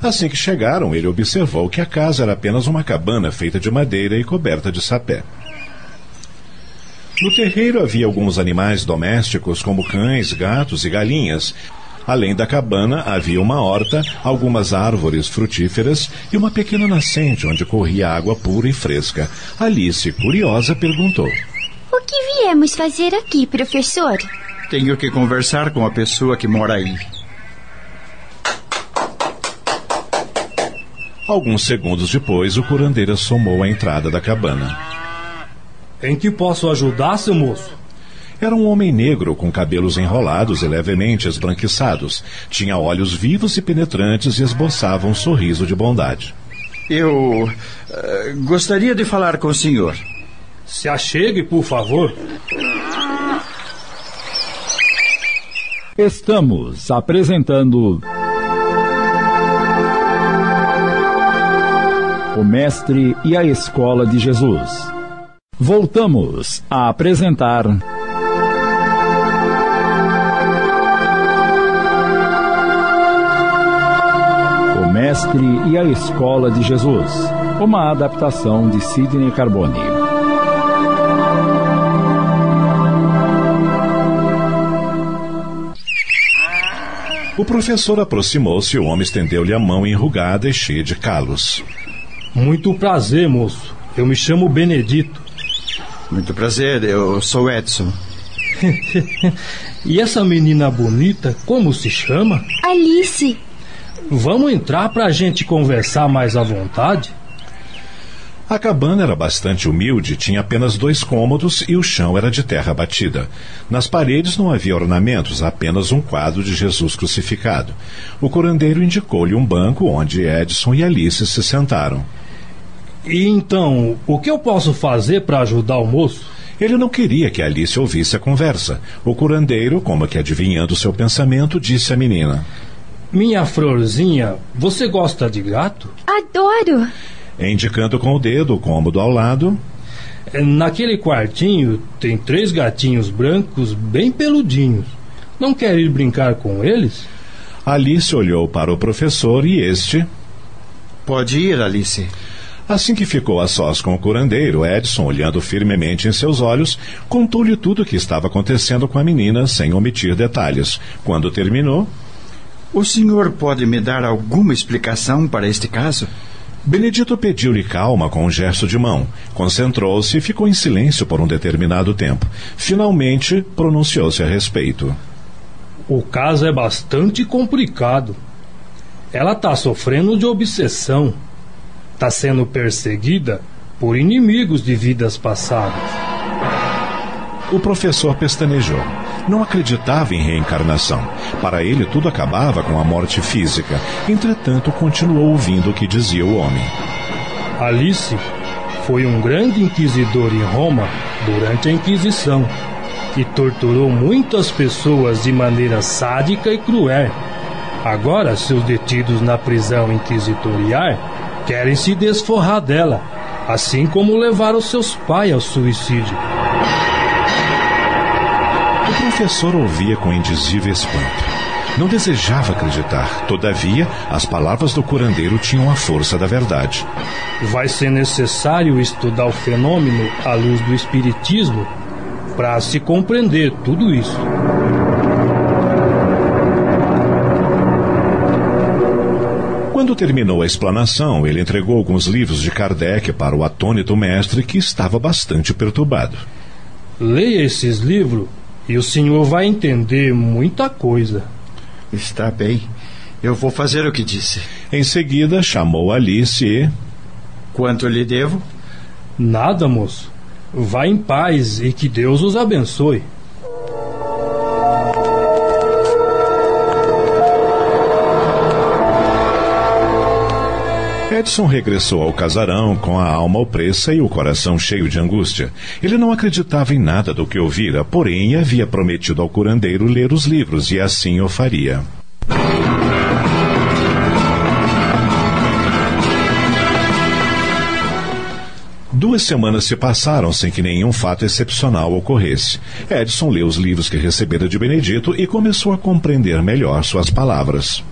Speaker 2: Assim que chegaram, ele observou que a casa era apenas uma cabana feita de madeira e coberta de sapé. No terreiro havia alguns animais domésticos, como cães, gatos e galinhas, Além da cabana, havia uma horta, algumas árvores frutíferas e uma pequena nascente onde corria água pura e fresca. Alice, curiosa, perguntou:
Speaker 17: O que viemos fazer aqui, professor?
Speaker 4: Tenho que conversar com a pessoa que mora aí.
Speaker 2: Alguns segundos depois, o curandeiro assomou a entrada da cabana.
Speaker 19: Em que posso ajudar, seu moço?
Speaker 2: Era um homem negro com cabelos enrolados e levemente esbranquiçados. Tinha olhos vivos e penetrantes e esboçava um sorriso de bondade.
Speaker 4: Eu uh, gostaria de falar com o senhor.
Speaker 19: Se achegue, por favor.
Speaker 1: Estamos apresentando. O Mestre e a Escola de Jesus. Voltamos a apresentar. Mestre e a Escola de Jesus, uma adaptação de Sidney Carbone.
Speaker 2: O professor aproximou-se e o homem estendeu-lhe a mão enrugada e cheia de calos.
Speaker 19: Muito prazer, moço. Eu me chamo Benedito.
Speaker 4: Muito prazer, eu sou Edson. (laughs)
Speaker 19: e essa menina bonita, como se chama?
Speaker 17: Alice.
Speaker 19: Vamos entrar pra gente conversar mais à vontade?
Speaker 2: A cabana era bastante humilde, tinha apenas dois cômodos e o chão era de terra batida. Nas paredes não havia ornamentos, apenas um quadro de Jesus crucificado. O curandeiro indicou-lhe um banco onde Edson e Alice se sentaram.
Speaker 19: E então, o que eu posso fazer para ajudar o moço?
Speaker 2: Ele não queria que Alice ouvisse a conversa. O curandeiro, como que adivinhando seu pensamento, disse à menina:
Speaker 19: Minha florzinha, você gosta de gato?
Speaker 17: Adoro!
Speaker 2: Indicando com o dedo o cômodo ao lado.
Speaker 19: Naquele quartinho tem três gatinhos brancos bem peludinhos. Não quer ir brincar com eles?
Speaker 2: Alice olhou para o professor e este.
Speaker 4: Pode ir, Alice.
Speaker 2: Assim que ficou a sós com o curandeiro, Edson, olhando firmemente em seus olhos, contou-lhe tudo o que estava acontecendo com a menina, sem omitir detalhes. Quando terminou.
Speaker 4: O senhor pode me dar alguma explicação para este caso?
Speaker 2: Benedito pediu-lhe calma com um gesto de mão. Concentrou-se e ficou em silêncio por um determinado tempo. Finalmente, pronunciou-se a respeito.
Speaker 19: O caso é bastante complicado. Ela está sofrendo de obsessão. Está sendo perseguida por inimigos de vidas passadas.
Speaker 2: O professor pestanejou. Não acreditava em reencarnação. Para ele, tudo acabava com a morte física. Entretanto, continuou ouvindo o que dizia o homem.
Speaker 19: Alice foi um grande inquisidor em Roma durante a Inquisição e torturou muitas pessoas de maneira sádica e cruel. Agora, seus detidos na prisão inquisitorial querem se desforrar dela, assim como levaram seus pais ao suicídio.
Speaker 2: O professor ouvia com indizível espanto. Não desejava acreditar. Todavia, as palavras do curandeiro tinham a força da verdade.
Speaker 19: Vai ser necessário estudar o fenômeno à luz do Espiritismo para se compreender tudo isso.
Speaker 2: Quando terminou a explanação, ele entregou alguns livros de Kardec para o atônito mestre, que estava bastante perturbado.
Speaker 19: Leia esses livros e o senhor vai entender muita coisa.
Speaker 4: Está bem. Eu vou fazer o que disse.
Speaker 2: Em seguida, chamou Alice e.
Speaker 4: Quanto lhe devo?
Speaker 19: Nada, moço. Vá em paz e que Deus os abençoe.
Speaker 2: Edson regressou ao casarão com a alma opressa e o coração cheio de angústia. Ele não acreditava em nada do que ouvira, porém havia prometido ao curandeiro ler os livros e assim o faria. Duas semanas se passaram sem que nenhum fato excepcional ocorresse. Edson leu os livros que recebera de Benedito e começou a compreender melhor suas palavras.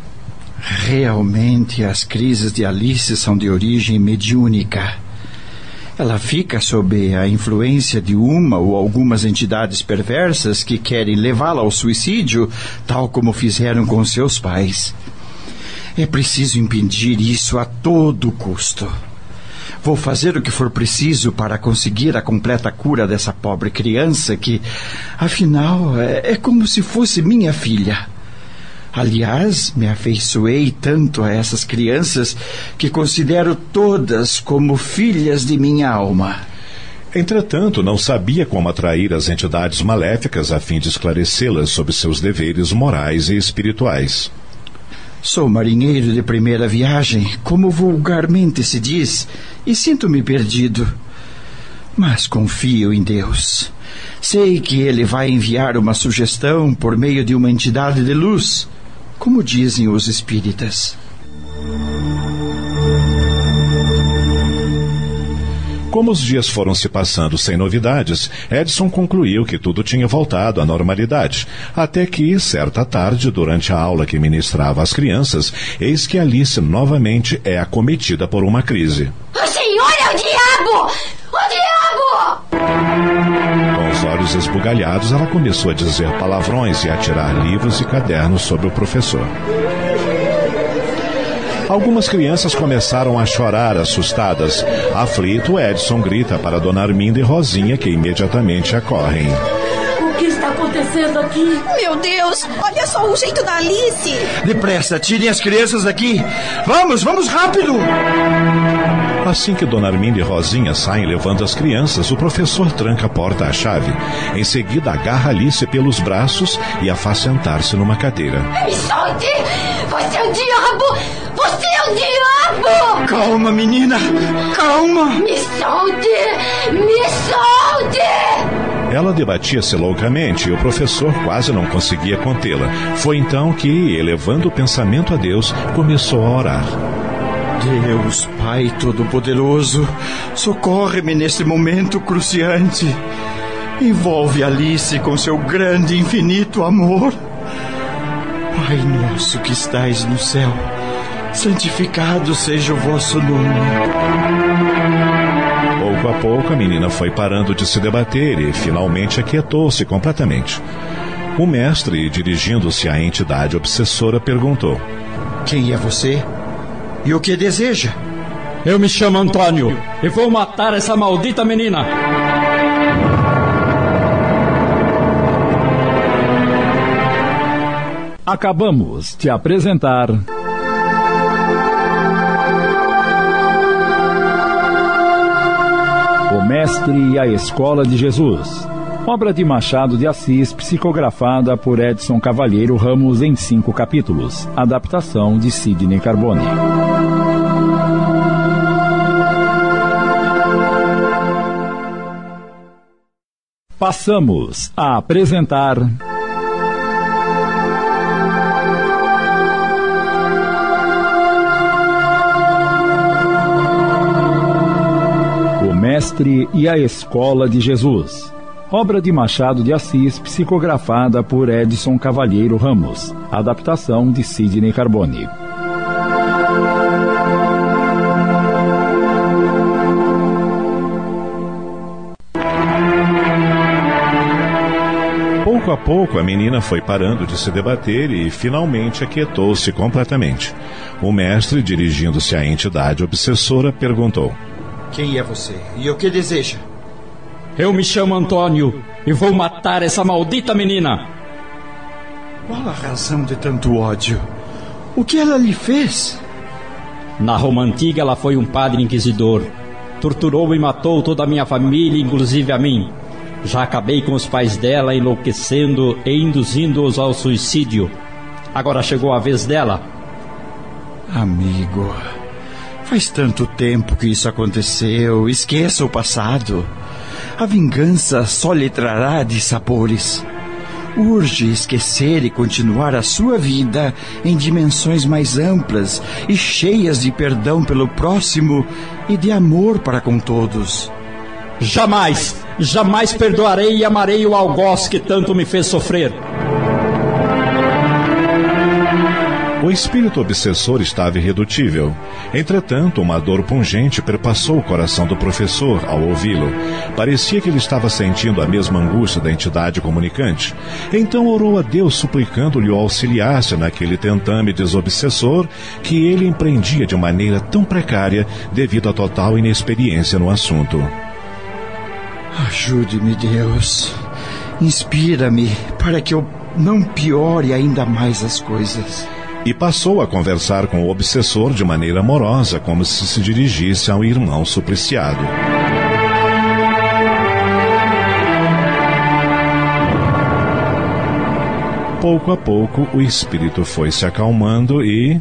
Speaker 4: Realmente as crises de Alice são de origem mediúnica. Ela fica sob a influência de uma ou algumas entidades perversas que querem levá-la ao suicídio, tal como fizeram com seus pais. É preciso impedir isso a todo custo. Vou fazer o que for preciso para conseguir a completa cura dessa pobre criança que, afinal, é, é como se fosse minha filha. Aliás, me afeiçoei tanto a essas crianças que considero todas como filhas de minha alma.
Speaker 2: Entretanto, não sabia como atrair as entidades maléficas a fim de esclarecê-las sobre seus deveres morais e espirituais.
Speaker 4: Sou marinheiro de primeira viagem, como vulgarmente se diz, e sinto-me perdido. Mas confio em Deus. Sei que Ele vai enviar uma sugestão por meio de uma entidade de luz, como dizem os espíritas.
Speaker 2: Como os dias foram se passando sem novidades, Edson concluiu que tudo tinha voltado à normalidade. Até que, certa tarde, durante a aula que ministrava às crianças, eis que Alice novamente é acometida por uma crise.
Speaker 16: O senhor é o diabo!
Speaker 2: Com os olhos esbugalhados, ela começou a dizer palavrões e a tirar livros e cadernos sobre o professor. Algumas crianças começaram a chorar assustadas. Aflito, Edson grita para Dona Arminda e Rosinha, que imediatamente acorrem.
Speaker 14: O que está acontecendo aqui?
Speaker 15: Meu Deus, olha só o jeito da Alice.
Speaker 4: Depressa, tirem as crianças daqui. Vamos, vamos rápido!
Speaker 2: Assim que Dona Arminda e Rosinha saem levando as crianças, o professor tranca a porta à chave. Em seguida, agarra Alice pelos braços e a faz sentar-se numa cadeira.
Speaker 16: Me solte! Você é o diabo! Você é o diabo!
Speaker 4: Calma, menina! Calma!
Speaker 16: Me solte! Me solte!
Speaker 2: Ela debatia-se loucamente e o professor quase não conseguia contê-la. Foi então que, elevando o pensamento a Deus, começou a orar.
Speaker 4: Deus, Pai Todo-Poderoso, socorre-me nesse momento cruciante. Envolve Alice com seu grande e infinito amor. Pai nosso que estais no céu, santificado seja o vosso nome.
Speaker 2: Pouco a pouco a menina foi parando de se debater e finalmente aquietou-se completamente. O mestre, dirigindo-se à entidade obsessora, perguntou:
Speaker 4: Quem é você? E o que deseja?
Speaker 20: Eu me chamo Antônio e vou matar essa maldita menina.
Speaker 1: Acabamos de apresentar. O Mestre e a Escola de Jesus. Obra de Machado de Assis, psicografada por Edson Cavalheiro Ramos em cinco capítulos. Adaptação de Sidney Carbone. Passamos a apresentar. O Mestre e a Escola de Jesus. Obra de Machado de Assis, psicografada por Edson Cavalheiro Ramos. Adaptação de Sidney Carbone.
Speaker 2: Pouco a pouco, a menina foi parando de se debater e finalmente aquietou-se completamente. O mestre, dirigindo-se à entidade obsessora, perguntou:
Speaker 4: Quem é você e o que deseja?
Speaker 20: Eu me chamo Antônio e vou matar essa maldita menina.
Speaker 4: Qual a razão de tanto ódio? O que ela lhe fez?
Speaker 20: Na Roma Antiga, ela foi um padre inquisidor. Torturou e matou toda a minha família, inclusive a mim. Já acabei com os pais dela, enlouquecendo e induzindo-os ao suicídio. Agora chegou a vez dela.
Speaker 4: Amigo, faz tanto tempo que isso aconteceu. Esqueça o passado. A vingança só lhe trará dissabores. Urge esquecer e continuar a sua vida em dimensões mais amplas e cheias de perdão pelo próximo e de amor para com todos.
Speaker 20: Jamais, jamais perdoarei e amarei o algoz que tanto me fez sofrer.
Speaker 2: O espírito obsessor estava irredutível. Entretanto, uma dor pungente perpassou o coração do professor ao ouvi-lo. Parecia que ele estava sentindo a mesma angústia da entidade comunicante. Então orou a Deus suplicando-lhe o auxiliasse naquele tentame desobsessor que ele empreendia de maneira tão precária devido à total inexperiência no assunto.
Speaker 4: Ajude-me, Deus. Inspira-me para que eu não piore ainda mais as coisas.
Speaker 2: E passou a conversar com o obsessor de maneira amorosa, como se se dirigisse ao irmão supliciado. Pouco a pouco, o espírito foi se acalmando e.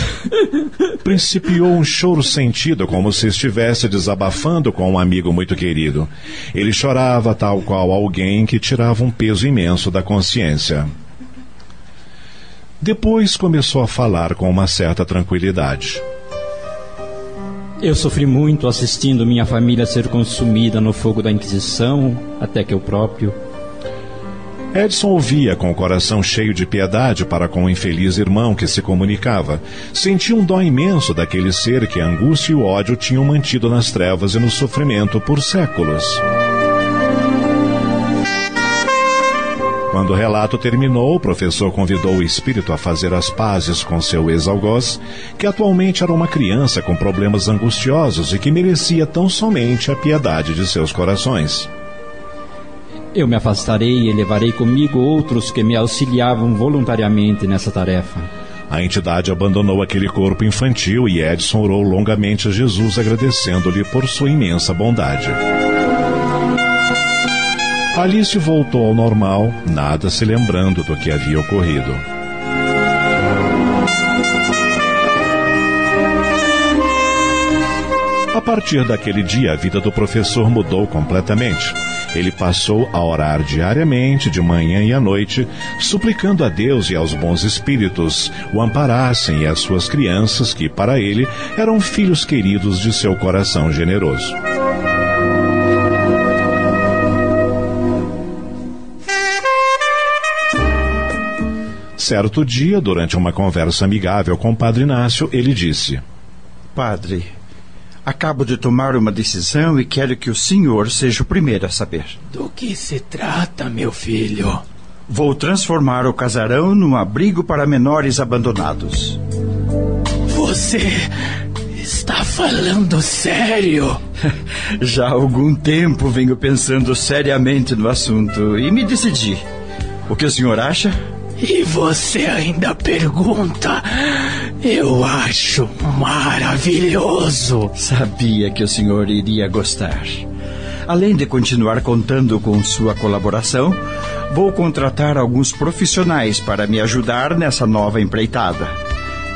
Speaker 2: (laughs) Principiou um choro sentido, como se estivesse desabafando com um amigo muito querido. Ele chorava tal qual alguém que tirava um peso imenso da consciência. Depois começou a falar com uma certa tranquilidade.
Speaker 20: Eu sofri muito assistindo minha família ser consumida no fogo da Inquisição, até que eu próprio.
Speaker 2: Edson ouvia com o coração cheio de piedade para com o infeliz irmão que se comunicava. Sentia um dó imenso daquele ser que a angústia e o ódio tinham mantido nas trevas e no sofrimento por séculos. Quando o relato terminou, o professor convidou o espírito a fazer as pazes com seu ex-algoz, que atualmente era uma criança com problemas angustiosos e que merecia tão somente a piedade de seus corações.
Speaker 20: Eu me afastarei e levarei comigo outros que me auxiliavam voluntariamente nessa tarefa.
Speaker 2: A entidade abandonou aquele corpo infantil e Edson orou longamente a Jesus, agradecendo-lhe por sua imensa bondade. Alice voltou ao normal, nada se lembrando do que havia ocorrido. A partir daquele dia, a vida do professor mudou completamente. Ele passou a orar diariamente, de manhã e à noite, suplicando a Deus e aos bons espíritos o amparassem e as suas crianças, que para ele eram filhos queridos de seu coração generoso. Certo dia, durante uma conversa amigável com o Padre Inácio, ele disse:
Speaker 4: Padre, acabo de tomar uma decisão e quero que o senhor seja o primeiro a saber.
Speaker 11: Do que se trata, meu filho?
Speaker 4: Vou transformar o casarão num abrigo para menores abandonados.
Speaker 11: Você está falando sério? (laughs)
Speaker 4: Já há algum tempo venho pensando seriamente no assunto e me decidi. O que o senhor acha?
Speaker 11: E você ainda pergunta? Eu acho maravilhoso.
Speaker 4: Sabia que o senhor iria gostar. Além de continuar contando com sua colaboração, vou contratar alguns profissionais para me ajudar nessa nova empreitada: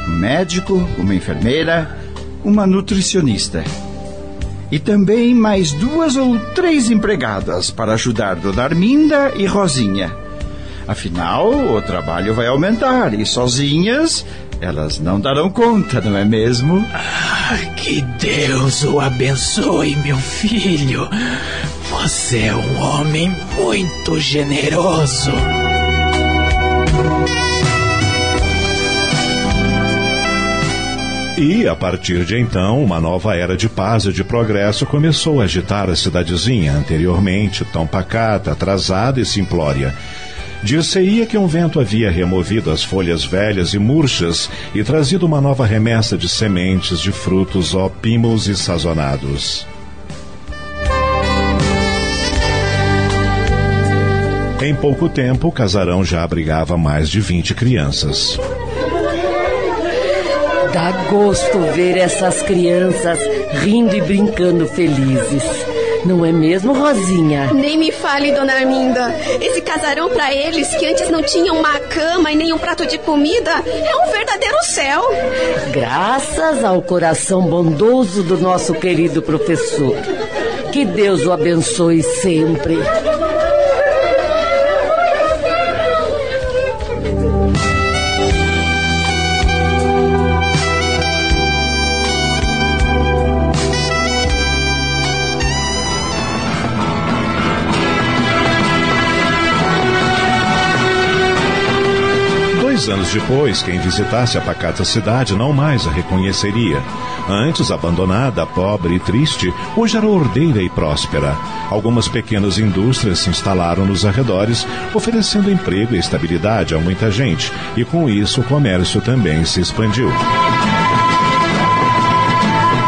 Speaker 4: um médico, uma enfermeira, uma nutricionista. E também mais duas ou três empregadas para ajudar Dona Arminda e Rosinha. Afinal, o trabalho vai aumentar e sozinhas elas não darão conta, não é mesmo?
Speaker 11: Ah, que Deus o abençoe, meu filho. Você é um homem muito generoso.
Speaker 2: E, a partir de então, uma nova era de paz e de progresso começou a agitar a cidadezinha, anteriormente tão pacata, atrasada e simplória. Dir-se-ia que um vento havia removido as folhas velhas e murchas e trazido uma nova remessa de sementes de frutos ópimos e sazonados. Em pouco tempo, o casarão já abrigava mais de 20 crianças.
Speaker 14: Dá gosto ver essas crianças rindo e brincando felizes. Não é mesmo, Rosinha?
Speaker 15: Nem me fale, dona Arminda. Esse casarão para eles, que antes não tinham uma cama e nem um prato de comida, é um verdadeiro céu.
Speaker 14: Graças ao coração bondoso do nosso querido professor. Que Deus o abençoe sempre.
Speaker 2: Anos depois, quem visitasse a pacata cidade não mais a reconheceria. Antes abandonada, pobre e triste, hoje era ordeira e próspera. Algumas pequenas indústrias se instalaram nos arredores, oferecendo emprego e estabilidade a muita gente, e com isso o comércio também se expandiu.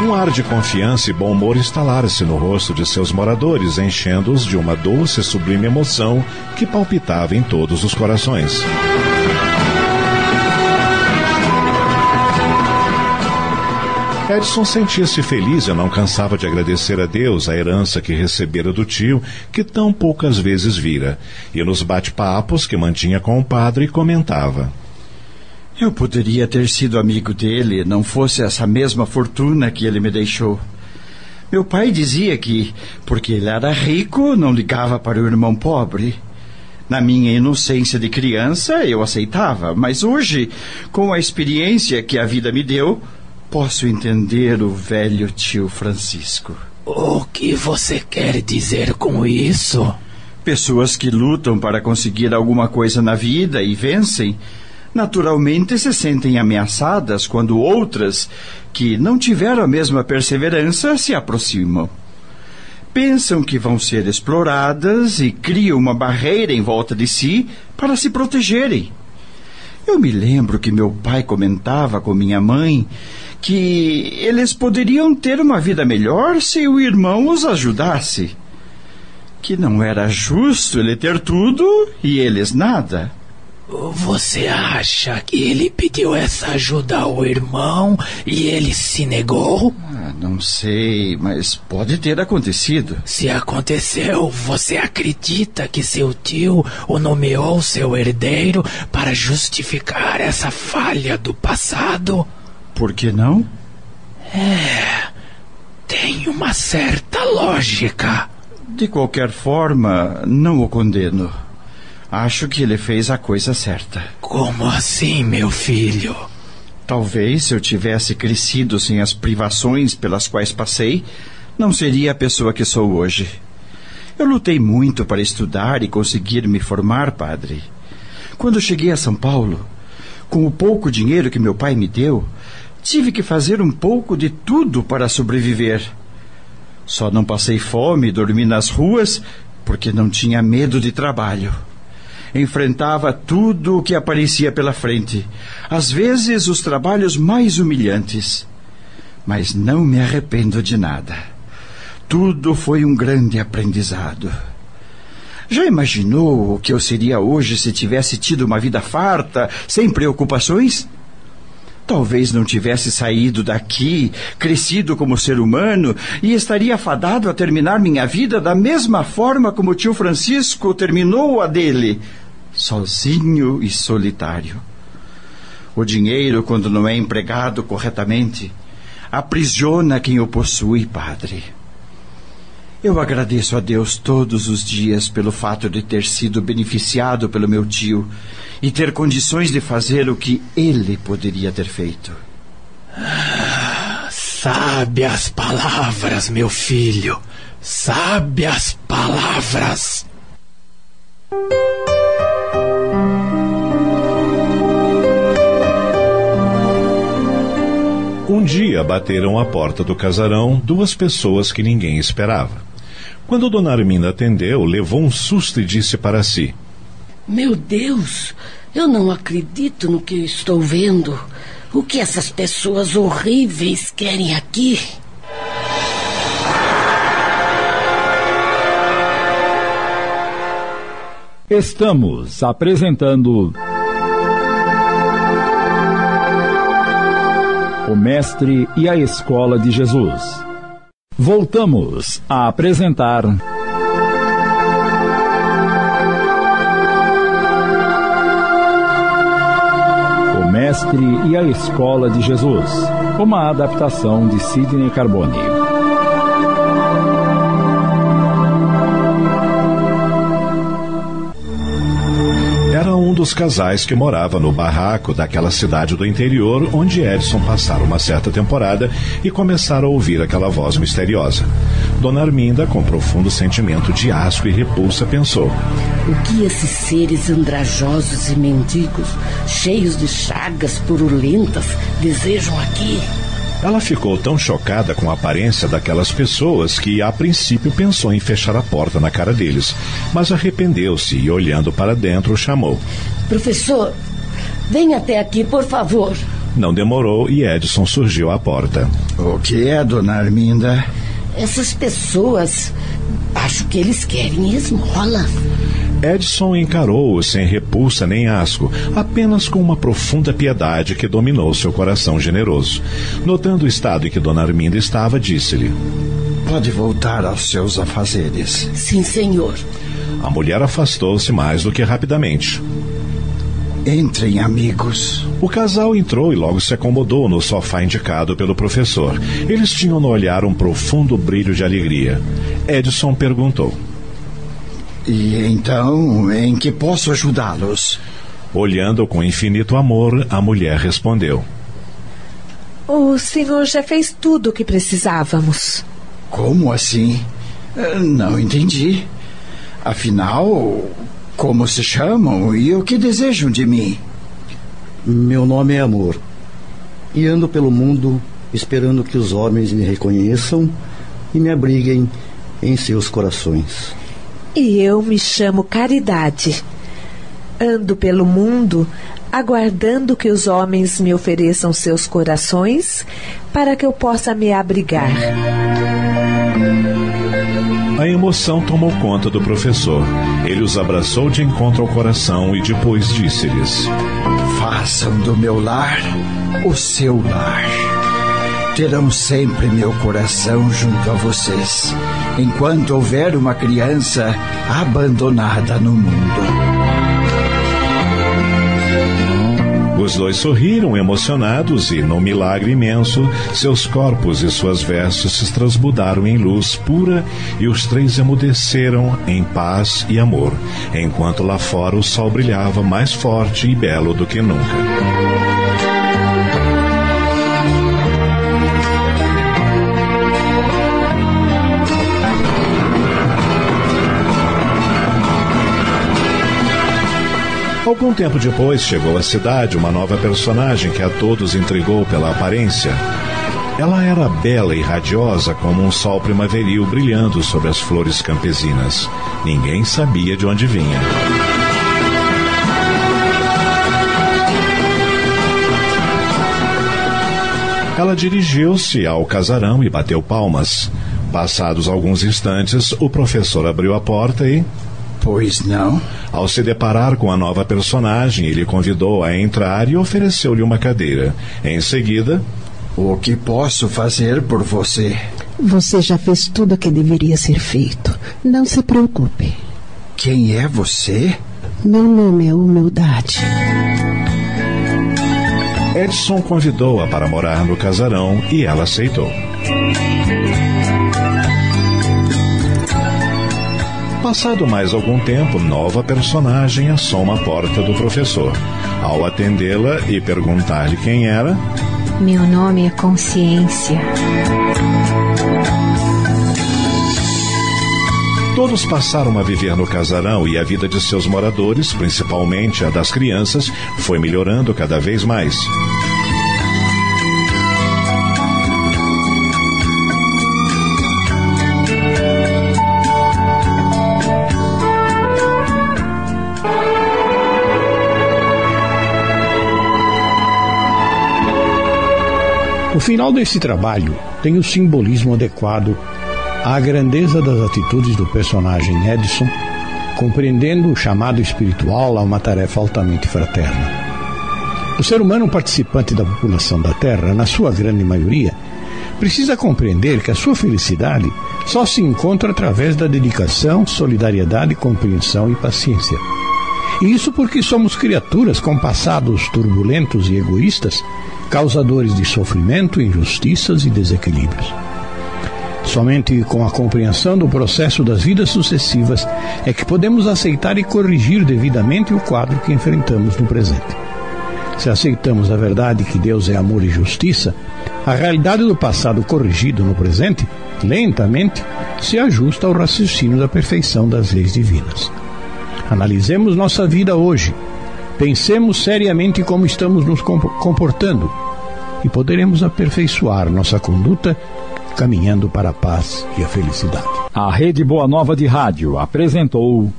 Speaker 2: Um ar de confiança e bom humor instalara-se no rosto de seus moradores, enchendo-os de uma doce e sublime emoção que palpitava em todos os corações. Edson sentia-se feliz e não cansava de agradecer a Deus a herança que recebera do tio, que tão poucas vezes vira, e nos bate-papos que mantinha com o padre comentava.
Speaker 4: Eu poderia ter sido amigo dele, não fosse essa mesma fortuna que ele me deixou. Meu pai dizia que, porque ele era rico, não ligava para o irmão pobre. Na minha inocência de criança, eu aceitava, mas hoje, com a experiência que a vida me deu, posso entender o velho tio Francisco.
Speaker 11: O que você quer dizer com isso?
Speaker 4: Pessoas que lutam para conseguir alguma coisa na vida e vencem, naturalmente se sentem ameaçadas quando outras, que não tiveram a mesma perseverança, se aproximam. pensam que vão ser exploradas e criam uma barreira em volta de si para se protegerem. Eu me lembro que meu pai comentava com minha mãe que eles poderiam ter uma vida melhor se o irmão os ajudasse. Que não era justo ele ter tudo e eles nada.
Speaker 11: Você acha que ele pediu essa ajuda ao irmão e ele se negou?
Speaker 4: Ah, não sei, mas pode ter acontecido.
Speaker 11: Se aconteceu, você acredita que seu tio o nomeou seu herdeiro para justificar essa falha do passado?
Speaker 4: Por que não?
Speaker 11: É. Tem uma certa lógica.
Speaker 4: De qualquer forma, não o condeno. Acho que ele fez a coisa certa.
Speaker 11: Como assim, meu filho?
Speaker 4: Talvez se eu tivesse crescido sem as privações pelas quais passei, não seria a pessoa que sou hoje. Eu lutei muito para estudar e conseguir me formar, padre. Quando cheguei a São Paulo, com o pouco dinheiro que meu pai me deu, tive que fazer um pouco de tudo para sobreviver. Só não passei fome e dormi nas ruas porque não tinha medo de trabalho enfrentava tudo o que aparecia pela frente, às vezes os trabalhos mais humilhantes. Mas não me arrependo de nada. Tudo foi um grande aprendizado. Já imaginou o que eu seria hoje se tivesse tido uma vida farta, sem preocupações? Talvez não tivesse saído daqui, crescido como ser humano, e estaria fadado a terminar minha vida da mesma forma como o tio Francisco terminou a dele, sozinho e solitário. O dinheiro, quando não é empregado corretamente, aprisiona quem o possui, padre. Eu agradeço a Deus todos os dias pelo fato de ter sido beneficiado pelo meu tio e ter condições de fazer o que ele poderia ter feito.
Speaker 11: Ah, sabe as palavras, meu filho. Sabe as palavras.
Speaker 2: Um dia bateram à porta do casarão duas pessoas que ninguém esperava. Quando Dona Arminda atendeu, levou um susto e disse para si:
Speaker 14: Meu Deus, eu não acredito no que eu estou vendo. O que essas pessoas horríveis querem aqui?
Speaker 1: Estamos apresentando. O Mestre e a Escola de Jesus. Voltamos a apresentar. O Mestre e a Escola de Jesus. Uma adaptação de Sidney Carbone.
Speaker 2: Dos casais que morava no barraco daquela cidade do interior onde Edson passara uma certa temporada e começara a ouvir aquela voz misteriosa. Dona Arminda, com profundo sentimento de asco e repulsa, pensou:
Speaker 14: O que esses seres andrajosos e mendigos, cheios de chagas purulentas, desejam aqui?
Speaker 2: Ela ficou tão chocada com a aparência daquelas pessoas que, a princípio, pensou em fechar a porta na cara deles, mas arrependeu-se e, olhando para dentro, chamou:
Speaker 14: Professor, venha até aqui, por favor.
Speaker 2: Não demorou e Edson surgiu à porta.
Speaker 4: O que é, dona Arminda?
Speaker 14: Essas pessoas. Acho que eles querem esmola.
Speaker 2: Edson encarou-o sem repulsa nem asco, apenas com uma profunda piedade que dominou seu coração generoso. Notando o estado em que Dona Arminda estava, disse-lhe:
Speaker 4: Pode voltar aos seus afazeres.
Speaker 14: Sim, senhor.
Speaker 2: A mulher afastou-se mais do que rapidamente.
Speaker 4: Entrem, amigos.
Speaker 2: O casal entrou e logo se acomodou no sofá indicado pelo professor. Eles tinham no olhar um profundo brilho de alegria. Edson perguntou:
Speaker 4: e então, em que posso ajudá-los?
Speaker 2: Olhando com infinito amor, a mulher respondeu:
Speaker 7: O senhor já fez tudo o que precisávamos.
Speaker 4: Como assim? Eh, não entendi. Afinal, como se chamam e o que desejam de mim?
Speaker 21: Meu nome é Amor. E ando pelo mundo esperando que os homens me reconheçam e me abriguem em seus corações.
Speaker 7: E eu me chamo Caridade. Ando pelo mundo aguardando que os homens me ofereçam seus corações para que eu possa me abrigar.
Speaker 2: A emoção tomou conta do professor. Ele os abraçou de encontro ao coração e depois disse-lhes:
Speaker 4: Façam do meu lar o seu lar. Terão sempre meu coração junto a vocês, enquanto houver uma criança abandonada no mundo.
Speaker 2: Os dois sorriram emocionados e, num milagre imenso, seus corpos e suas vestes se transmudaram em luz pura e os três emudeceram em paz e amor, enquanto lá fora o sol brilhava mais forte e belo do que nunca. Algum tempo depois chegou à cidade uma nova personagem que a todos intrigou pela aparência. Ela era bela e radiosa como um sol primaveril brilhando sobre as flores campesinas. Ninguém sabia de onde vinha. Ela dirigiu-se ao casarão e bateu palmas. Passados alguns instantes, o professor abriu a porta e
Speaker 4: Pois não?
Speaker 2: Ao se deparar com a nova personagem, ele convidou a entrar e ofereceu-lhe uma cadeira. Em seguida,
Speaker 4: o que posso fazer por você?
Speaker 8: Você já fez tudo o que deveria ser feito. Não se preocupe.
Speaker 4: Quem é você?
Speaker 8: Meu nome é Humildade.
Speaker 2: Edson convidou-a para morar no casarão e ela aceitou. Passado mais algum tempo, nova personagem assoma a porta do professor. Ao atendê-la e perguntar-lhe quem era,
Speaker 9: Meu nome é Consciência.
Speaker 2: Todos passaram a viver no casarão e a vida de seus moradores, principalmente a das crianças, foi melhorando cada vez mais.
Speaker 10: O final desse trabalho tem o simbolismo adequado à grandeza das atitudes do personagem Edson, compreendendo o chamado espiritual a uma tarefa altamente fraterna. O ser humano participante da população da Terra, na sua grande maioria, precisa compreender que a sua felicidade só se encontra através da dedicação, solidariedade, compreensão e paciência. E isso porque somos criaturas com passados turbulentos e egoístas causadores de sofrimento, injustiças e desequilíbrios. Somente com a compreensão do processo das vidas sucessivas é que podemos aceitar e corrigir devidamente o quadro que enfrentamos no presente. Se aceitamos a verdade que Deus é amor e justiça, a realidade do passado corrigido no presente, lentamente, se ajusta ao raciocínio da perfeição das leis divinas. Analisemos nossa vida hoje Pensemos seriamente como estamos nos comportando e poderemos aperfeiçoar nossa conduta caminhando para a paz e a felicidade.
Speaker 1: A Rede Boa Nova de Rádio apresentou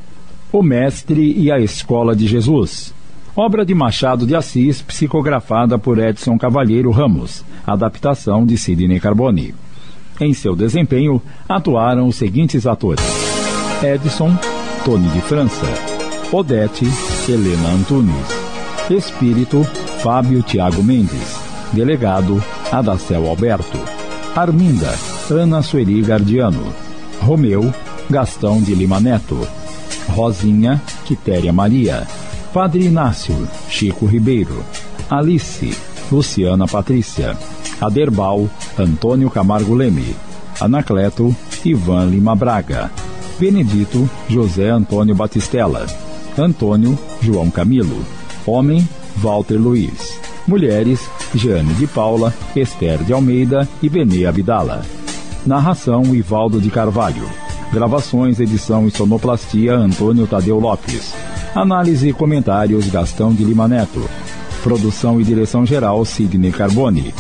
Speaker 1: O Mestre e a Escola de Jesus. Obra de Machado de Assis, psicografada por Edson Cavalheiro Ramos, adaptação de Sidney Carboni. Em seu desempenho, atuaram os seguintes atores: Edson, Tony de França, Odete, Helena Antunes. Espírito, Fábio Tiago Mendes. Delegado, Adacel Alberto. Arminda, Ana Sueli Gardiano. Romeu, Gastão de Lima Neto. Rosinha, Quitéria Maria. Padre Inácio, Chico Ribeiro. Alice, Luciana Patrícia. Aderbal, Antônio Camargo Leme. Anacleto, Ivan Lima Braga. Benedito, José Antônio Batistella. Antônio João Camilo. Homem, Walter Luiz. Mulheres, Jane de Paula, Esther de Almeida e Benê Abdala. Narração, Ivaldo de Carvalho. Gravações, edição e sonoplastia, Antônio Tadeu Lopes. Análise e comentários, Gastão de Lima Neto. Produção e direção geral, Sidney Carbone.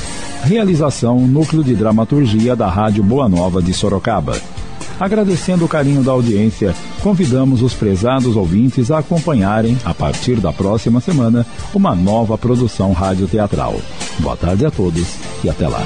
Speaker 1: Realização, Núcleo de Dramaturgia da Rádio Boa Nova de Sorocaba. Agradecendo o carinho da audiência, convidamos os prezados ouvintes a acompanharem, a partir da próxima semana, uma nova produção radioteatral. Boa tarde a todos e até lá.